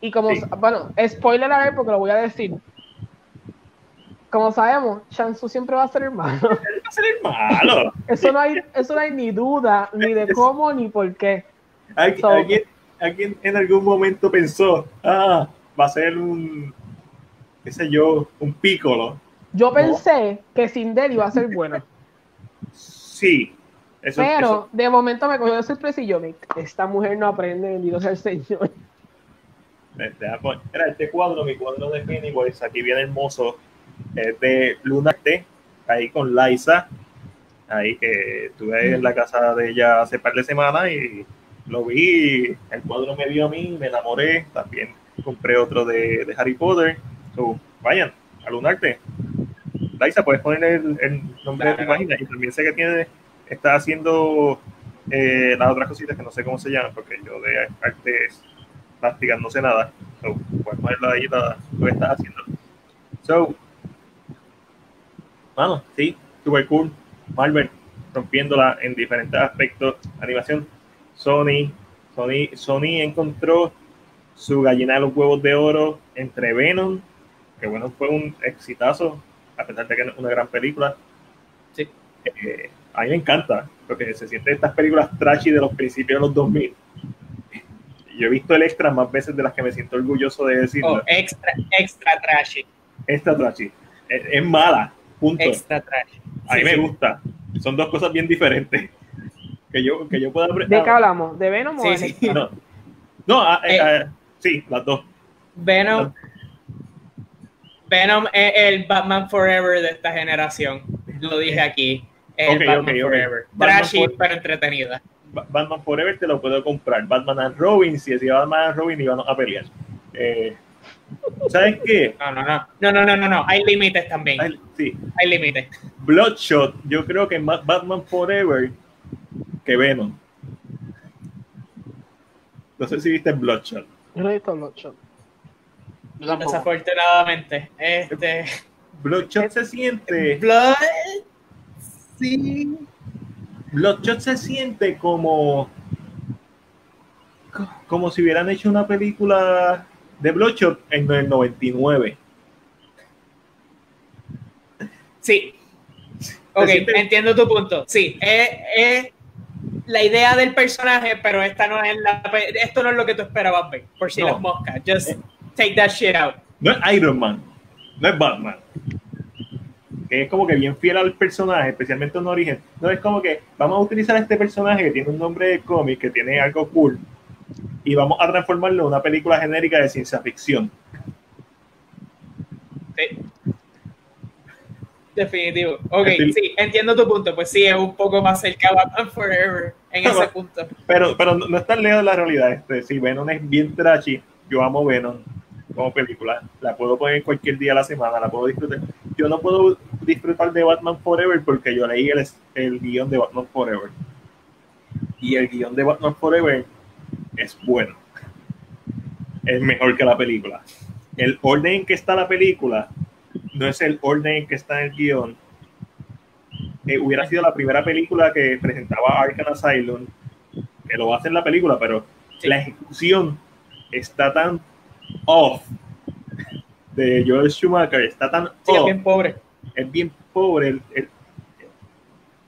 Y como, bueno, spoiler a ver porque lo voy a decir. Como sabemos, Shansu siempre va a ser el malo. Va a ser el malo. (laughs) eso no hay, eso no hay ni duda, ni de cómo ni por qué. ¿Alguien, alguien en algún momento pensó, ah, va a ser un, qué sé yo, un pícolo. Yo pensé que Sindel iba a ser bueno. Sí. Pero de momento me cogió de sorpresa y yo, esta mujer no aprende, bendito sea el Señor. Era este cuadro, mi cuadro de Pennywise, aquí viene hermoso, es de Luna T, ahí con Liza, ahí que estuve en la casa de ella hace par de semanas y lo vi, el cuadro me vio a mí, me enamoré, también compré otro de, de Harry Potter, so, vayan a Lunarte. Liza, puedes poner el, nombre de tu página y también sé que tiene, está haciendo eh, las otras cositas que no sé cómo se llaman, porque yo de artes plásticas no sé nada. So, puedes ponerlo ahí lo que estás haciendo. So, vamos, sí, super cool. Marvel rompiéndola en diferentes aspectos. Animación, Sony, Sony, Sony encontró su gallina de los huevos de oro entre Venom, que bueno, fue un exitazo, a pesar de que es una gran película. Sí. Eh, a mí me encanta, porque se siente estas películas trashy de los principios de los 2000. Yo he visto el extra más veces de las que me siento orgulloso de decirlo. Oh, extra, extra trashy. Extra trashy. Es, mala, punto. Extra trashy. A mí me gusta. Son dos cosas bien diferentes. Que yo, que yo pueda ¿De qué hablamos? ¿De Venom o de sí. No, no ah, eh, eh, sí, las dos. Venom. Venom es el Batman Forever de esta generación. Lo dije aquí. Es el Batman Forever. Trashy, pero entretenida. Batman Forever te lo puedo comprar. Batman and Robin, si decía Batman and Robin, iban a pelear. Eh, ¿Sabes qué? No, no, no. No, no, no, no, no. Hay límites también. Hay, sí. Hay límites. Bloodshot, yo creo que más Batman Forever que Venom. No sé si viste Bloodshot. Yo no he visto Bloodshot. Desafortunadamente. Este. Bloodshot se siente. Blood. Sí. Bloodshot se siente como. Como si hubieran hecho una película de Bloodshot en el 99. Sí. Ok, entiendo tu punto. Sí, es, la idea del personaje, pero esta no es la, esto no es lo que tú esperabas ver, por si las moscas. Just eh. take that shit out. No es Iron Man, no es Batman. Que es como que bien fiel al personaje, especialmente en origen. No es como que vamos a utilizar a este personaje que tiene un nombre de cómic, que tiene algo cool, y vamos a transformarlo en una película genérica de ciencia ficción. Sí. Definitivo. Ok, sí, entiendo tu punto. Pues sí, es un poco más cerca a Batman Forever en ese punto. Pero, pero no, es tan lejos de la realidad. Este, si Venom es bien trashy, yo amo Venom como película. La puedo poner cualquier día de la semana, la puedo disfrutar. Yo no puedo disfrutar de Batman Forever porque yo leí el, el guion de Batman Forever. Y el guion de Batman Forever es bueno. Es mejor que la película. El orden en que está la película no es el orden en que está en el guion. Eh, hubiera sido la primera película que presentaba Arkham Asylum, que lo hace en la película, pero la ejecución está tan off de Joel Schumacher, está tan sí, es bien pobre. Es bien pobre.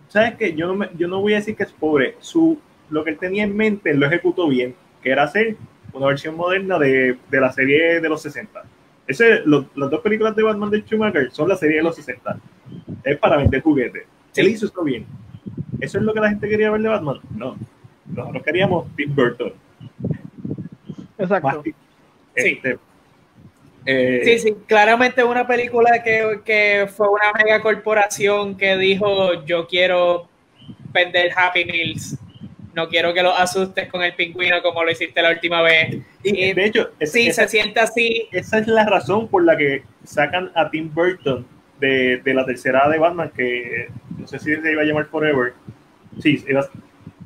¿Sabes qué? Yo no, me, yo no voy a decir que es pobre. Su, lo que él tenía en mente lo ejecutó bien, que era hacer una versión moderna de, de la serie de los 60. Ese, las dos películas de Batman de Schumacher son la serie de los 60. Es para vender juguetes. Él hizo esto bien. ¿Eso es lo que la gente quería ver de Batman? No. Nosotros queríamos Tim Burton. Exacto. Este, eh, sí, sí, claramente una película que, que, fue una mega corporación que dijo yo quiero vender Happy Meals no quiero que lo asustes con el pingüino como lo hiciste la última vez. Y, de hecho, sí, se siente así. Esa es la razón por la que sacan a Tim Burton de, de la tercera de Batman, que no sé si se iba a llamar Forever. Sí, iba,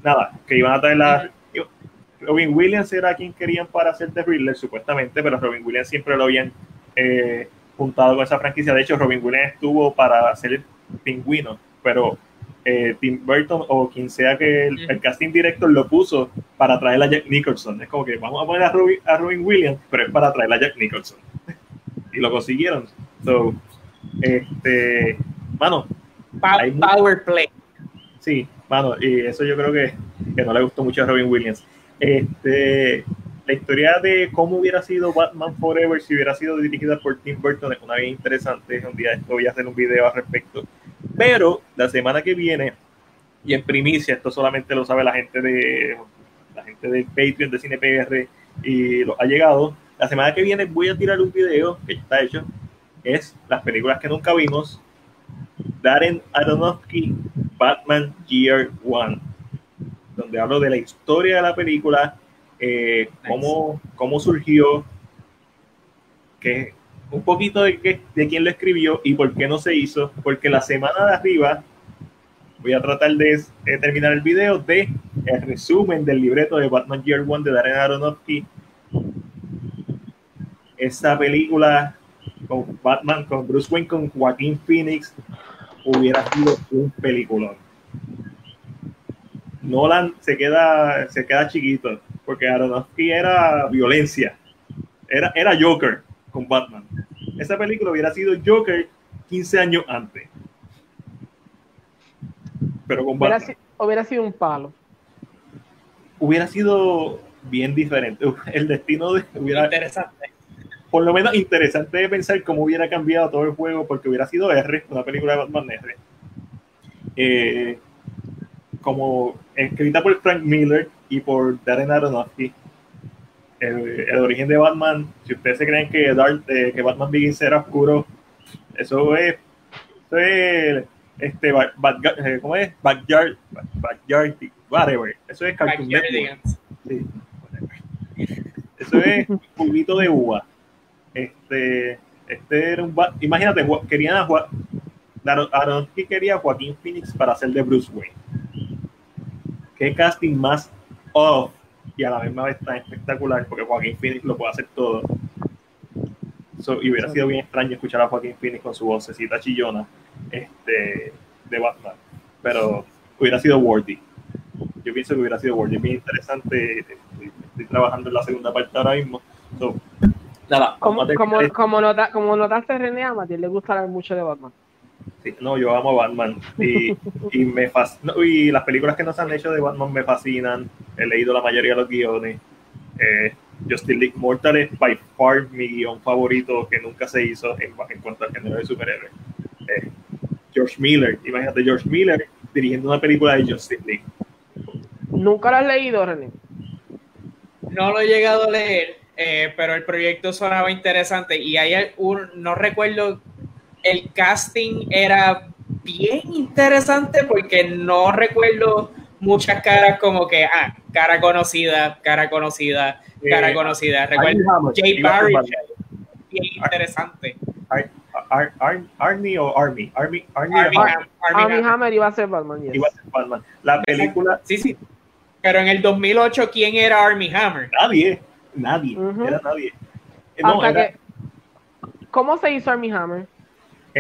nada, que iban a traer la... Robin Williams era quien querían para hacer The Riddler, supuestamente, pero Robin Williams siempre lo habían eh, juntado con esa franquicia. De hecho, Robin Williams estuvo para hacer el pingüino, pero eh, Tim Burton o quien sea que el, casting director lo puso para traer a Jack Nicholson. Es como que vamos a poner a Robin, a Robin Williams, pero es para traer a Jack Nicholson. (laughs) y lo consiguieron. So, este, mano, power play. Sí, mano, y eso yo creo que, que no le gustó mucho a Robin Williams. Este, la historia de cómo hubiera sido Batman Forever si hubiera sido dirigida por Tim Burton es una bien interesante. Un día voy a hacer un video al respecto. Pero la semana que viene, y en primicia, esto solamente lo sabe la gente de la gente del Patreon de CinePR y los ha llegado. La semana que viene voy a tirar un video que está hecho. Es las películas que nunca vimos. Darren Aronofsky, Batman Year One, donde hablo de la historia de la película, eh, cómo, cómo surgió, que un poquito de, que, de quién lo escribió y por qué no se hizo, porque la semana de arriba voy a tratar de, terminar el video de el resumen del libreto de Batman Year One de Darren Aronofsky. Esta película con Batman, con Bruce Wayne, con Joaquín Phoenix, hubiera sido un peliculón. Nolan se queda, se queda chiquito, porque Aronofsky era violencia, era, era Joker con Batman. Esa película hubiera sido Joker 15 años antes. Pero con Batman. Hubiera, sido un palo. Hubiera sido bien diferente. (laughs) El destino de, hubiera, interesante. Por lo menos interesante de pensar cómo hubiera cambiado todo el juego, porque hubiera sido R, una película de Batman R. Eh, como escrita por Frank Miller y por Darren Aronofsky, el, origen de Batman, si ustedes se creen que, eh, que Batman Begins era oscuro, eso es, eso es este, eh, ¿cómo es? Backyard, backyard, whatever. Eso es Cartoon Sí, Eso es pulvito de uva. Este, este era un, imagínate, querían a Aronofsky quería a Joaquín Phoenix para hacer de Bruce Wayne. ¿Qué casting más off y a la misma vez tan espectacular porque Joaquín Phoenix lo puede hacer todo. y hubiera sido bien extraño escuchar a Joaquín Phoenix con su vocecita chillona este, de Batman, pero hubiera sido worthy. Yo pienso que hubiera sido worthy. Bien interesante. Estoy, trabajando en la segunda parte ahora mismo. nada, como, como, como, nota, como notaste, René, a Matías le gusta mucho de Batman. Sí, no, yo amo Batman y, y me y las películas que nos han hecho de Batman me fascinan. He leído la mayoría de los guiones. Eh, Justin League Mortal es by far mi guion favorito que nunca se hizo en, en cuanto al género de superhéroes. Eh, George Miller, imagínate George Miller dirigiendo una película de Justin League. ¿Nunca la has leído, René? No lo he llegado a leer, eh, pero el proyecto sonaba interesante y hay un, no recuerdo el casting era bien interesante porque no recuerdo muchas caras como que, ah, cara conocida, cara conocida, cara conocida. Recuerdo Jay Barry, bien interesante. Army o Army, Army, Army, Army, Hammer iba a ser Batman. Iba a ser Batman. La película. Sí, sí. Pero en el 2008, ¿quién era Army Hammer? Nadie, nadie, era nadie. No, era... ¿Cómo se hizo Army Hammer?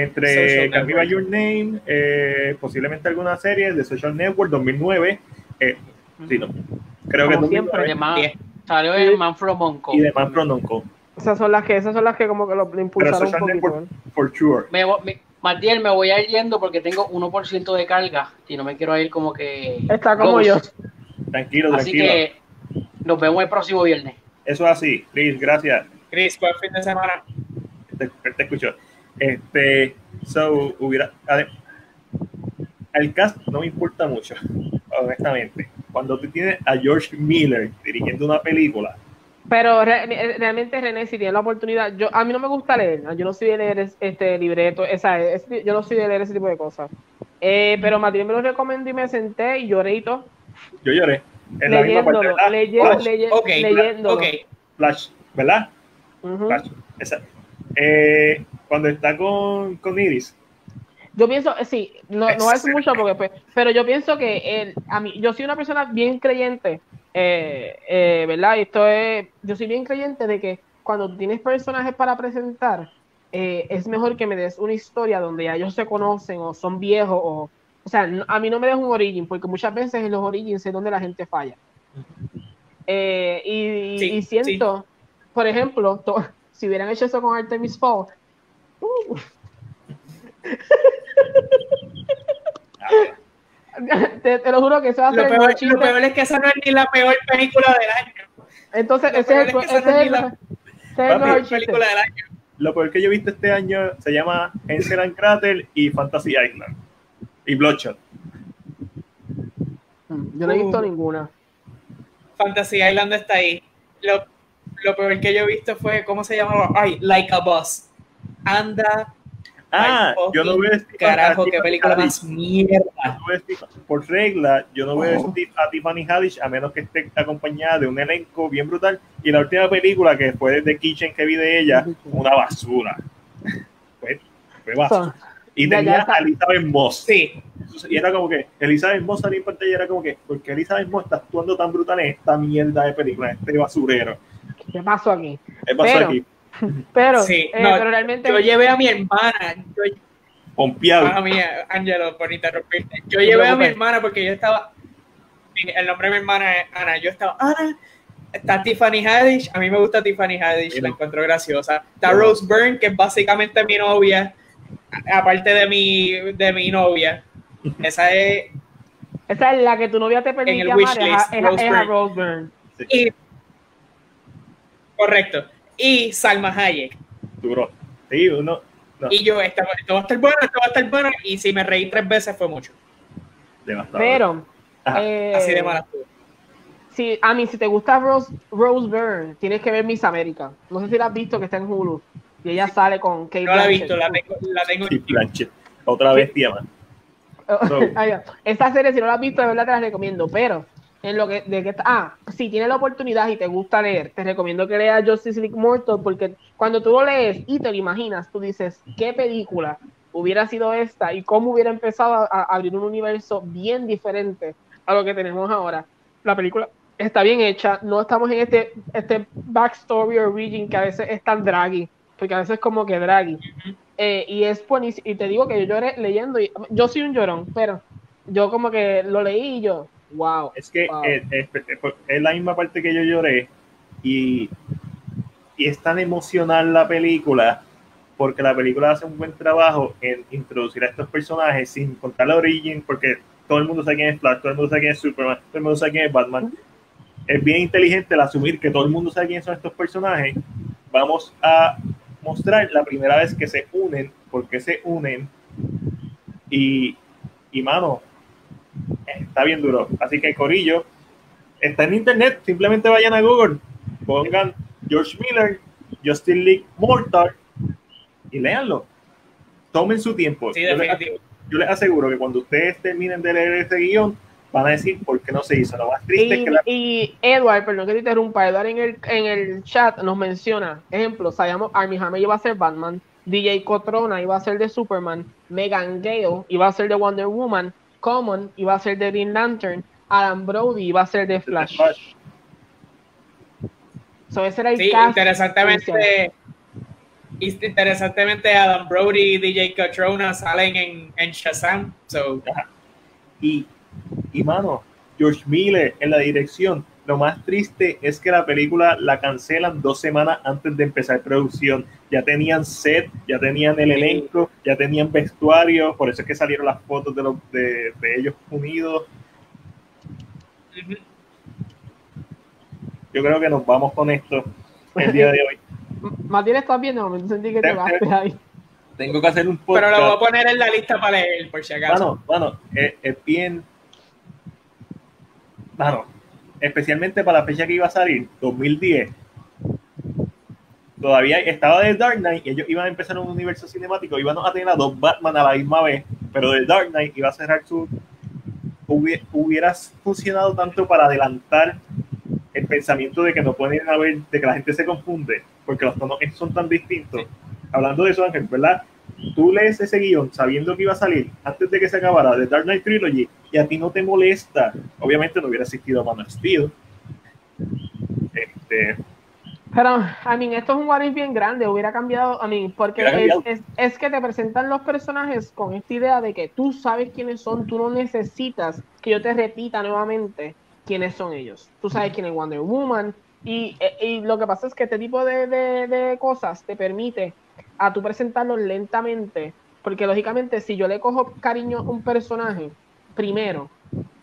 Entre Camila Your Name, eh, posiblemente alguna serie de Social Network 2009. Eh, sí, no. Creo como que siempre. salió de Manfro Monco. Y de Manfro Monco. Esas son las que, esas son las que como que lo impulsaron un poquito. Network, for sure. Me, me, Martiel, me voy a ir yendo porque tengo 1% de carga y no me quiero ir como que. Está como yo. Tranquilo, así tranquilo. Así que nos vemos el próximo viernes. Eso es así, Chris, gracias. Chris, buen fin de semana. Te, te escucho. Este, so, hubiera. El cast no me importa mucho, honestamente. Cuando tú tienes a George Miller dirigiendo una película. Pero realmente, René, si tienes la oportunidad, yo a mí no me gusta leer, yo no soy de leer este libreto, esa, yo no soy de leer ese tipo de cosas. Eh, pero Matías me lo recomendó y me senté y lloré y todo. Yo lloré. En leyéndolo, la leyéndolo. Flash, ¿verdad? Flash. Esa. Eh, cuando está con, con Iris. Yo pienso, eh, sí, no, no es mucho, porque, pues, pero yo pienso que él, a mí, yo soy una persona bien creyente, eh, eh, ¿verdad? Y esto es, yo soy bien creyente de que cuando tienes personajes para presentar, eh, es mejor que me des una historia donde ya ellos se conocen o son viejos o... O sea, a mí no me des un origin, porque muchas veces en los origins es donde la gente falla. Eh, y, siento, por ejemplo, si hubieran hecho eso con Artemis Fall, uh, te, lo juro que eso va a ser lo peor, lo peor es que esa no es ni la peor película del año. Entonces, ese es, el, ese es el, la, mejor película del año. Lo peor que yo he visto este año se llama Enceran Crater y Fantasy Island. Y Bloodshot. Yo no he visto uh. ninguna. Fantasy Island está ahí. Lo, lo peor que yo he visto fue, ¿cómo se llamaba? Ay, Like a Boss. Anda Ah, yo no veo a Carajo, qué película más mierda. por regla, yo no veo oh. a Tiffany Haddish a menos que esté acompañada de un elenco bien brutal. Y la última película que fue de Kitchen que vi de ella, una basura. Fue, fue basura. Y tenía a Elizabeth Moss. Sí. Y era como que Elizabeth Moss salía en pantalla y era como que, porque Elizabeth Moss está actuando tan brutal en esta mierda de película, este basurero. ¿Qué pasó aquí? ¿Qué pasó aquí? (laughs) Pero, sí, eh, no, realmente. Yo llevé a mi hermana. Yo, Pompeado. A mí, Angelo, por interrumpirte. Yo llevé a mi hermana porque yo estaba. El nombre de mi hermana es Ana. Yo estaba. Ana. Está Tiffany Haddish. A mí me gusta Tiffany Haddish. La encuentro graciosa. Está Rose Byrne, que es básicamente mi novia. Aparte de mi, de mi novia. Esa es. Esa es la que tu novia te permite amar. es, Rose, Rose Byrne. Y, correcto y Salma Hayek. Duro. Sí, uno. Y yo, esto, esto, va a estar bueno, esto va a estar bueno, y si me reí tres veces fue mucho. Pero, eh, así de mala Sí, a mí, si te gusta Rose, Rose Byrne, tienes que ver Miss América. No sé si la has visto, que está en Hulu. Y ella sale con Kate No la he visto, la tengo. La tengo Blanchett. Otra vez, tía, man. Esta serie, si no la has visto, de verdad te la recomiendo. Pero en lo que, de que ah, si tienes la oportunidad y te gusta leer, te recomiendo que leas Justice League Mortal porque cuando tú lo lees y te lo imaginas, tú dices, ¿qué película hubiera sido esta y cómo hubiera empezado a, abrir un universo bien diferente a lo que tenemos ahora? La película está bien hecha, no estamos en este, este backstory origin que a veces es tan draggy, porque a veces es como que draggy. Eh, y es buenísimo, y te digo que yo lloré leyendo, y, yo soy un llorón, pero yo como que lo leí y yo, Wow. Es que Es, la misma parte que yo lloré y, y es tan emocional la película porque la película hace un buen trabajo en introducir a estos personajes sin contar la origen, porque todo el mundo sabe quién es Flash, todo el mundo sabe quién es Superman, todo el mundo sabe quién es Batman. Es bien inteligente el asumir que todo el mundo sabe quiénes son estos personajes. Vamos a mostrar la primera vez que se unen, porque se unen. Y, y mano, está bien duro. Así que Corillo está en internet, simplemente vayan a Google, pongan George Miller, Justin League Mortal y léanlo. Tomen su tiempo. yo, les, aseguro que cuando ustedes terminen de leer este guion, van a decir por qué no se hizo. Lo más triste y, es que la... y Edward, perdón que te interrumpa, Edward en el, en el chat nos menciona, ejemplo, sabíamos Army Hammer iba a ser Batman, DJ Cotrona iba a ser de Superman, Megan Gale iba a ser de Wonder Woman, Common iba a ser de Green Lantern, Adam Brody iba a ser de Flash. So, ese era el sí, interesantemente, interesantemente Adam Brody y DJ Catrona salen en, en Shazam. So. Y, y mano, George Miller en la dirección lo más triste es que la película la cancelan dos semanas antes de empezar producción. Ya tenían set, ya tenían el elenco, ya tenían vestuario, por eso es que salieron las fotos de, los, de, ellos unidos. Yo creo que nos vamos con esto el día de hoy. Matías, ¿estás viendo? Me sentí que te vas ahí. Tengo que hacer un podcast. Pero lo voy a poner en la lista para leer, por si acaso. Bueno, bueno, es, es bien. Bueno, especialmente para la fecha que iba a salir, 2010, todavía estaba The Dark Knight y ellos iban a empezar un universo cinemático, iban a tener a dos Batman a la misma vez, pero The Dark Knight iba a cerrar su... Hubiera, funcionado tanto para adelantar el pensamiento de que no pueden haber, de que la gente se confunde, porque los tonos son tan distintos. Hablando de eso, Ángel, ¿verdad? tú lees ese guion sabiendo que iba a salir antes de que se acabara The Dark Knight Trilogy y a ti no te molesta, obviamente no hubiera existido Man of Steel. Este, Pero, a mí, esto es un what bien grande, hubiera cambiado, a mí, porque es, es, que te presentan los personajes con esta idea de que tú sabes quiénes son, tú no necesitas que yo te repita nuevamente quiénes son ellos. Tú sabes quién es Wonder Woman, y, y lo que pasa es que este tipo de, de, de cosas te permite a tú presentarlo lentamente, porque lógicamente si yo le cojo cariño a un personaje primero,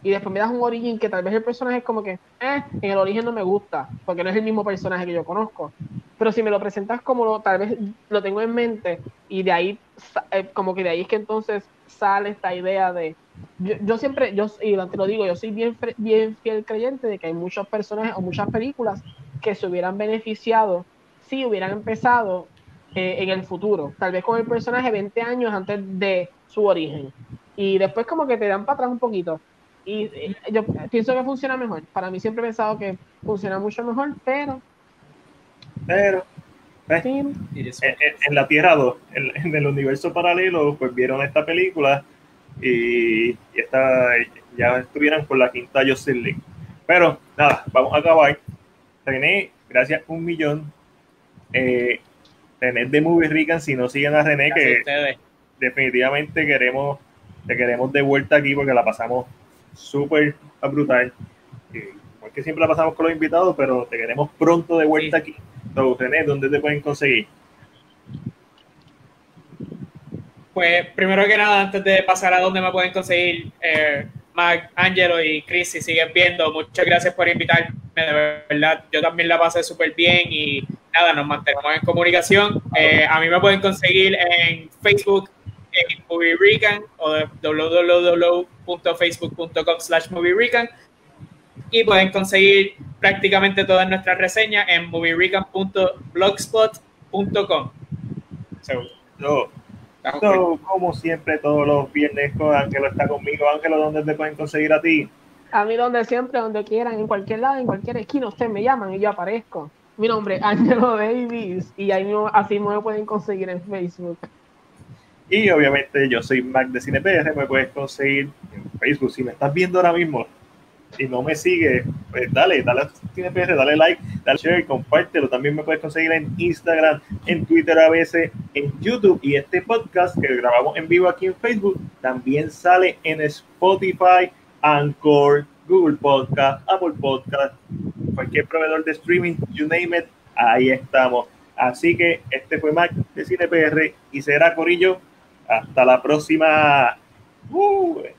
y después me das un origen que tal vez el personaje es como que, eh, en el origen no me gusta, porque no es el mismo personaje que yo conozco. Pero si me lo presentas como lo, tal vez lo tengo en mente y de ahí, eh, como que de ahí es que entonces sale esta idea de, yo, siempre, yo, y te lo digo, yo soy bien, bien fiel creyente de que hay muchos personajes o muchas películas que se hubieran beneficiado si hubieran empezado eh, en el futuro, tal vez con el personaje 20 años antes de su origen. Y después como que te dan para atrás un poquito. Y yo pienso que funciona mejor. Para mí siempre he pensado que funciona mucho mejor, pero... Pero... En, la Tierra 2, en, el universo paralelo, pues vieron esta película y, esta, ya estuvieran con la quinta Jocelyn League. Pero nada, vamos a acabar. René, gracias un millón. Eh, René de Movie Rican, si no siguen a René, que definitivamente queremos, te queremos de vuelta aquí porque la pasamos súper brutal. porque siempre la pasamos con los invitados, pero te queremos pronto de vuelta aquí. Entonces, ¿dónde te pueden conseguir? Pues primero que nada, antes de pasar a dónde me pueden conseguir, eh, Mac, Angelo y Chris, si siguen viendo, muchas gracias por invitarme, de verdad, yo también la pasé súper bien y nada, nos mantenemos en comunicación. Eh, a mí me pueden conseguir en Facebook, en Movie Recon o www.facebook.com slash Movie y pueden conseguir prácticamente todas nuestras reseñas en movierecon.blogspot.com. So, como siempre, todos los viernes con Ángelo está conmigo. Ángelo, ¿dónde te pueden conseguir a ti? A mí donde siempre, donde quieran, en cualquier lado, en cualquier esquina, ustedes me llaman y yo aparezco. Mi nombre es Ángelo Davis y ahí así me pueden conseguir en Facebook. Y obviamente yo soy Mac de CinePR, me puedes conseguir en Facebook. Si me estás viendo ahora mismo y no me sigues, pues dale, dale a CinePR, dale like, dale share, compártelo. También me puedes conseguir en Instagram, en Twitter a veces, en YouTube. Y este podcast que grabamos en vivo aquí en Facebook también sale en Spotify, Anchor, Google Podcast, Apple Podcast, cualquier proveedor de streaming, you name it, ahí estamos. Así que este fue Mac de CinePR y será Corillo hasta la próxima. Uh.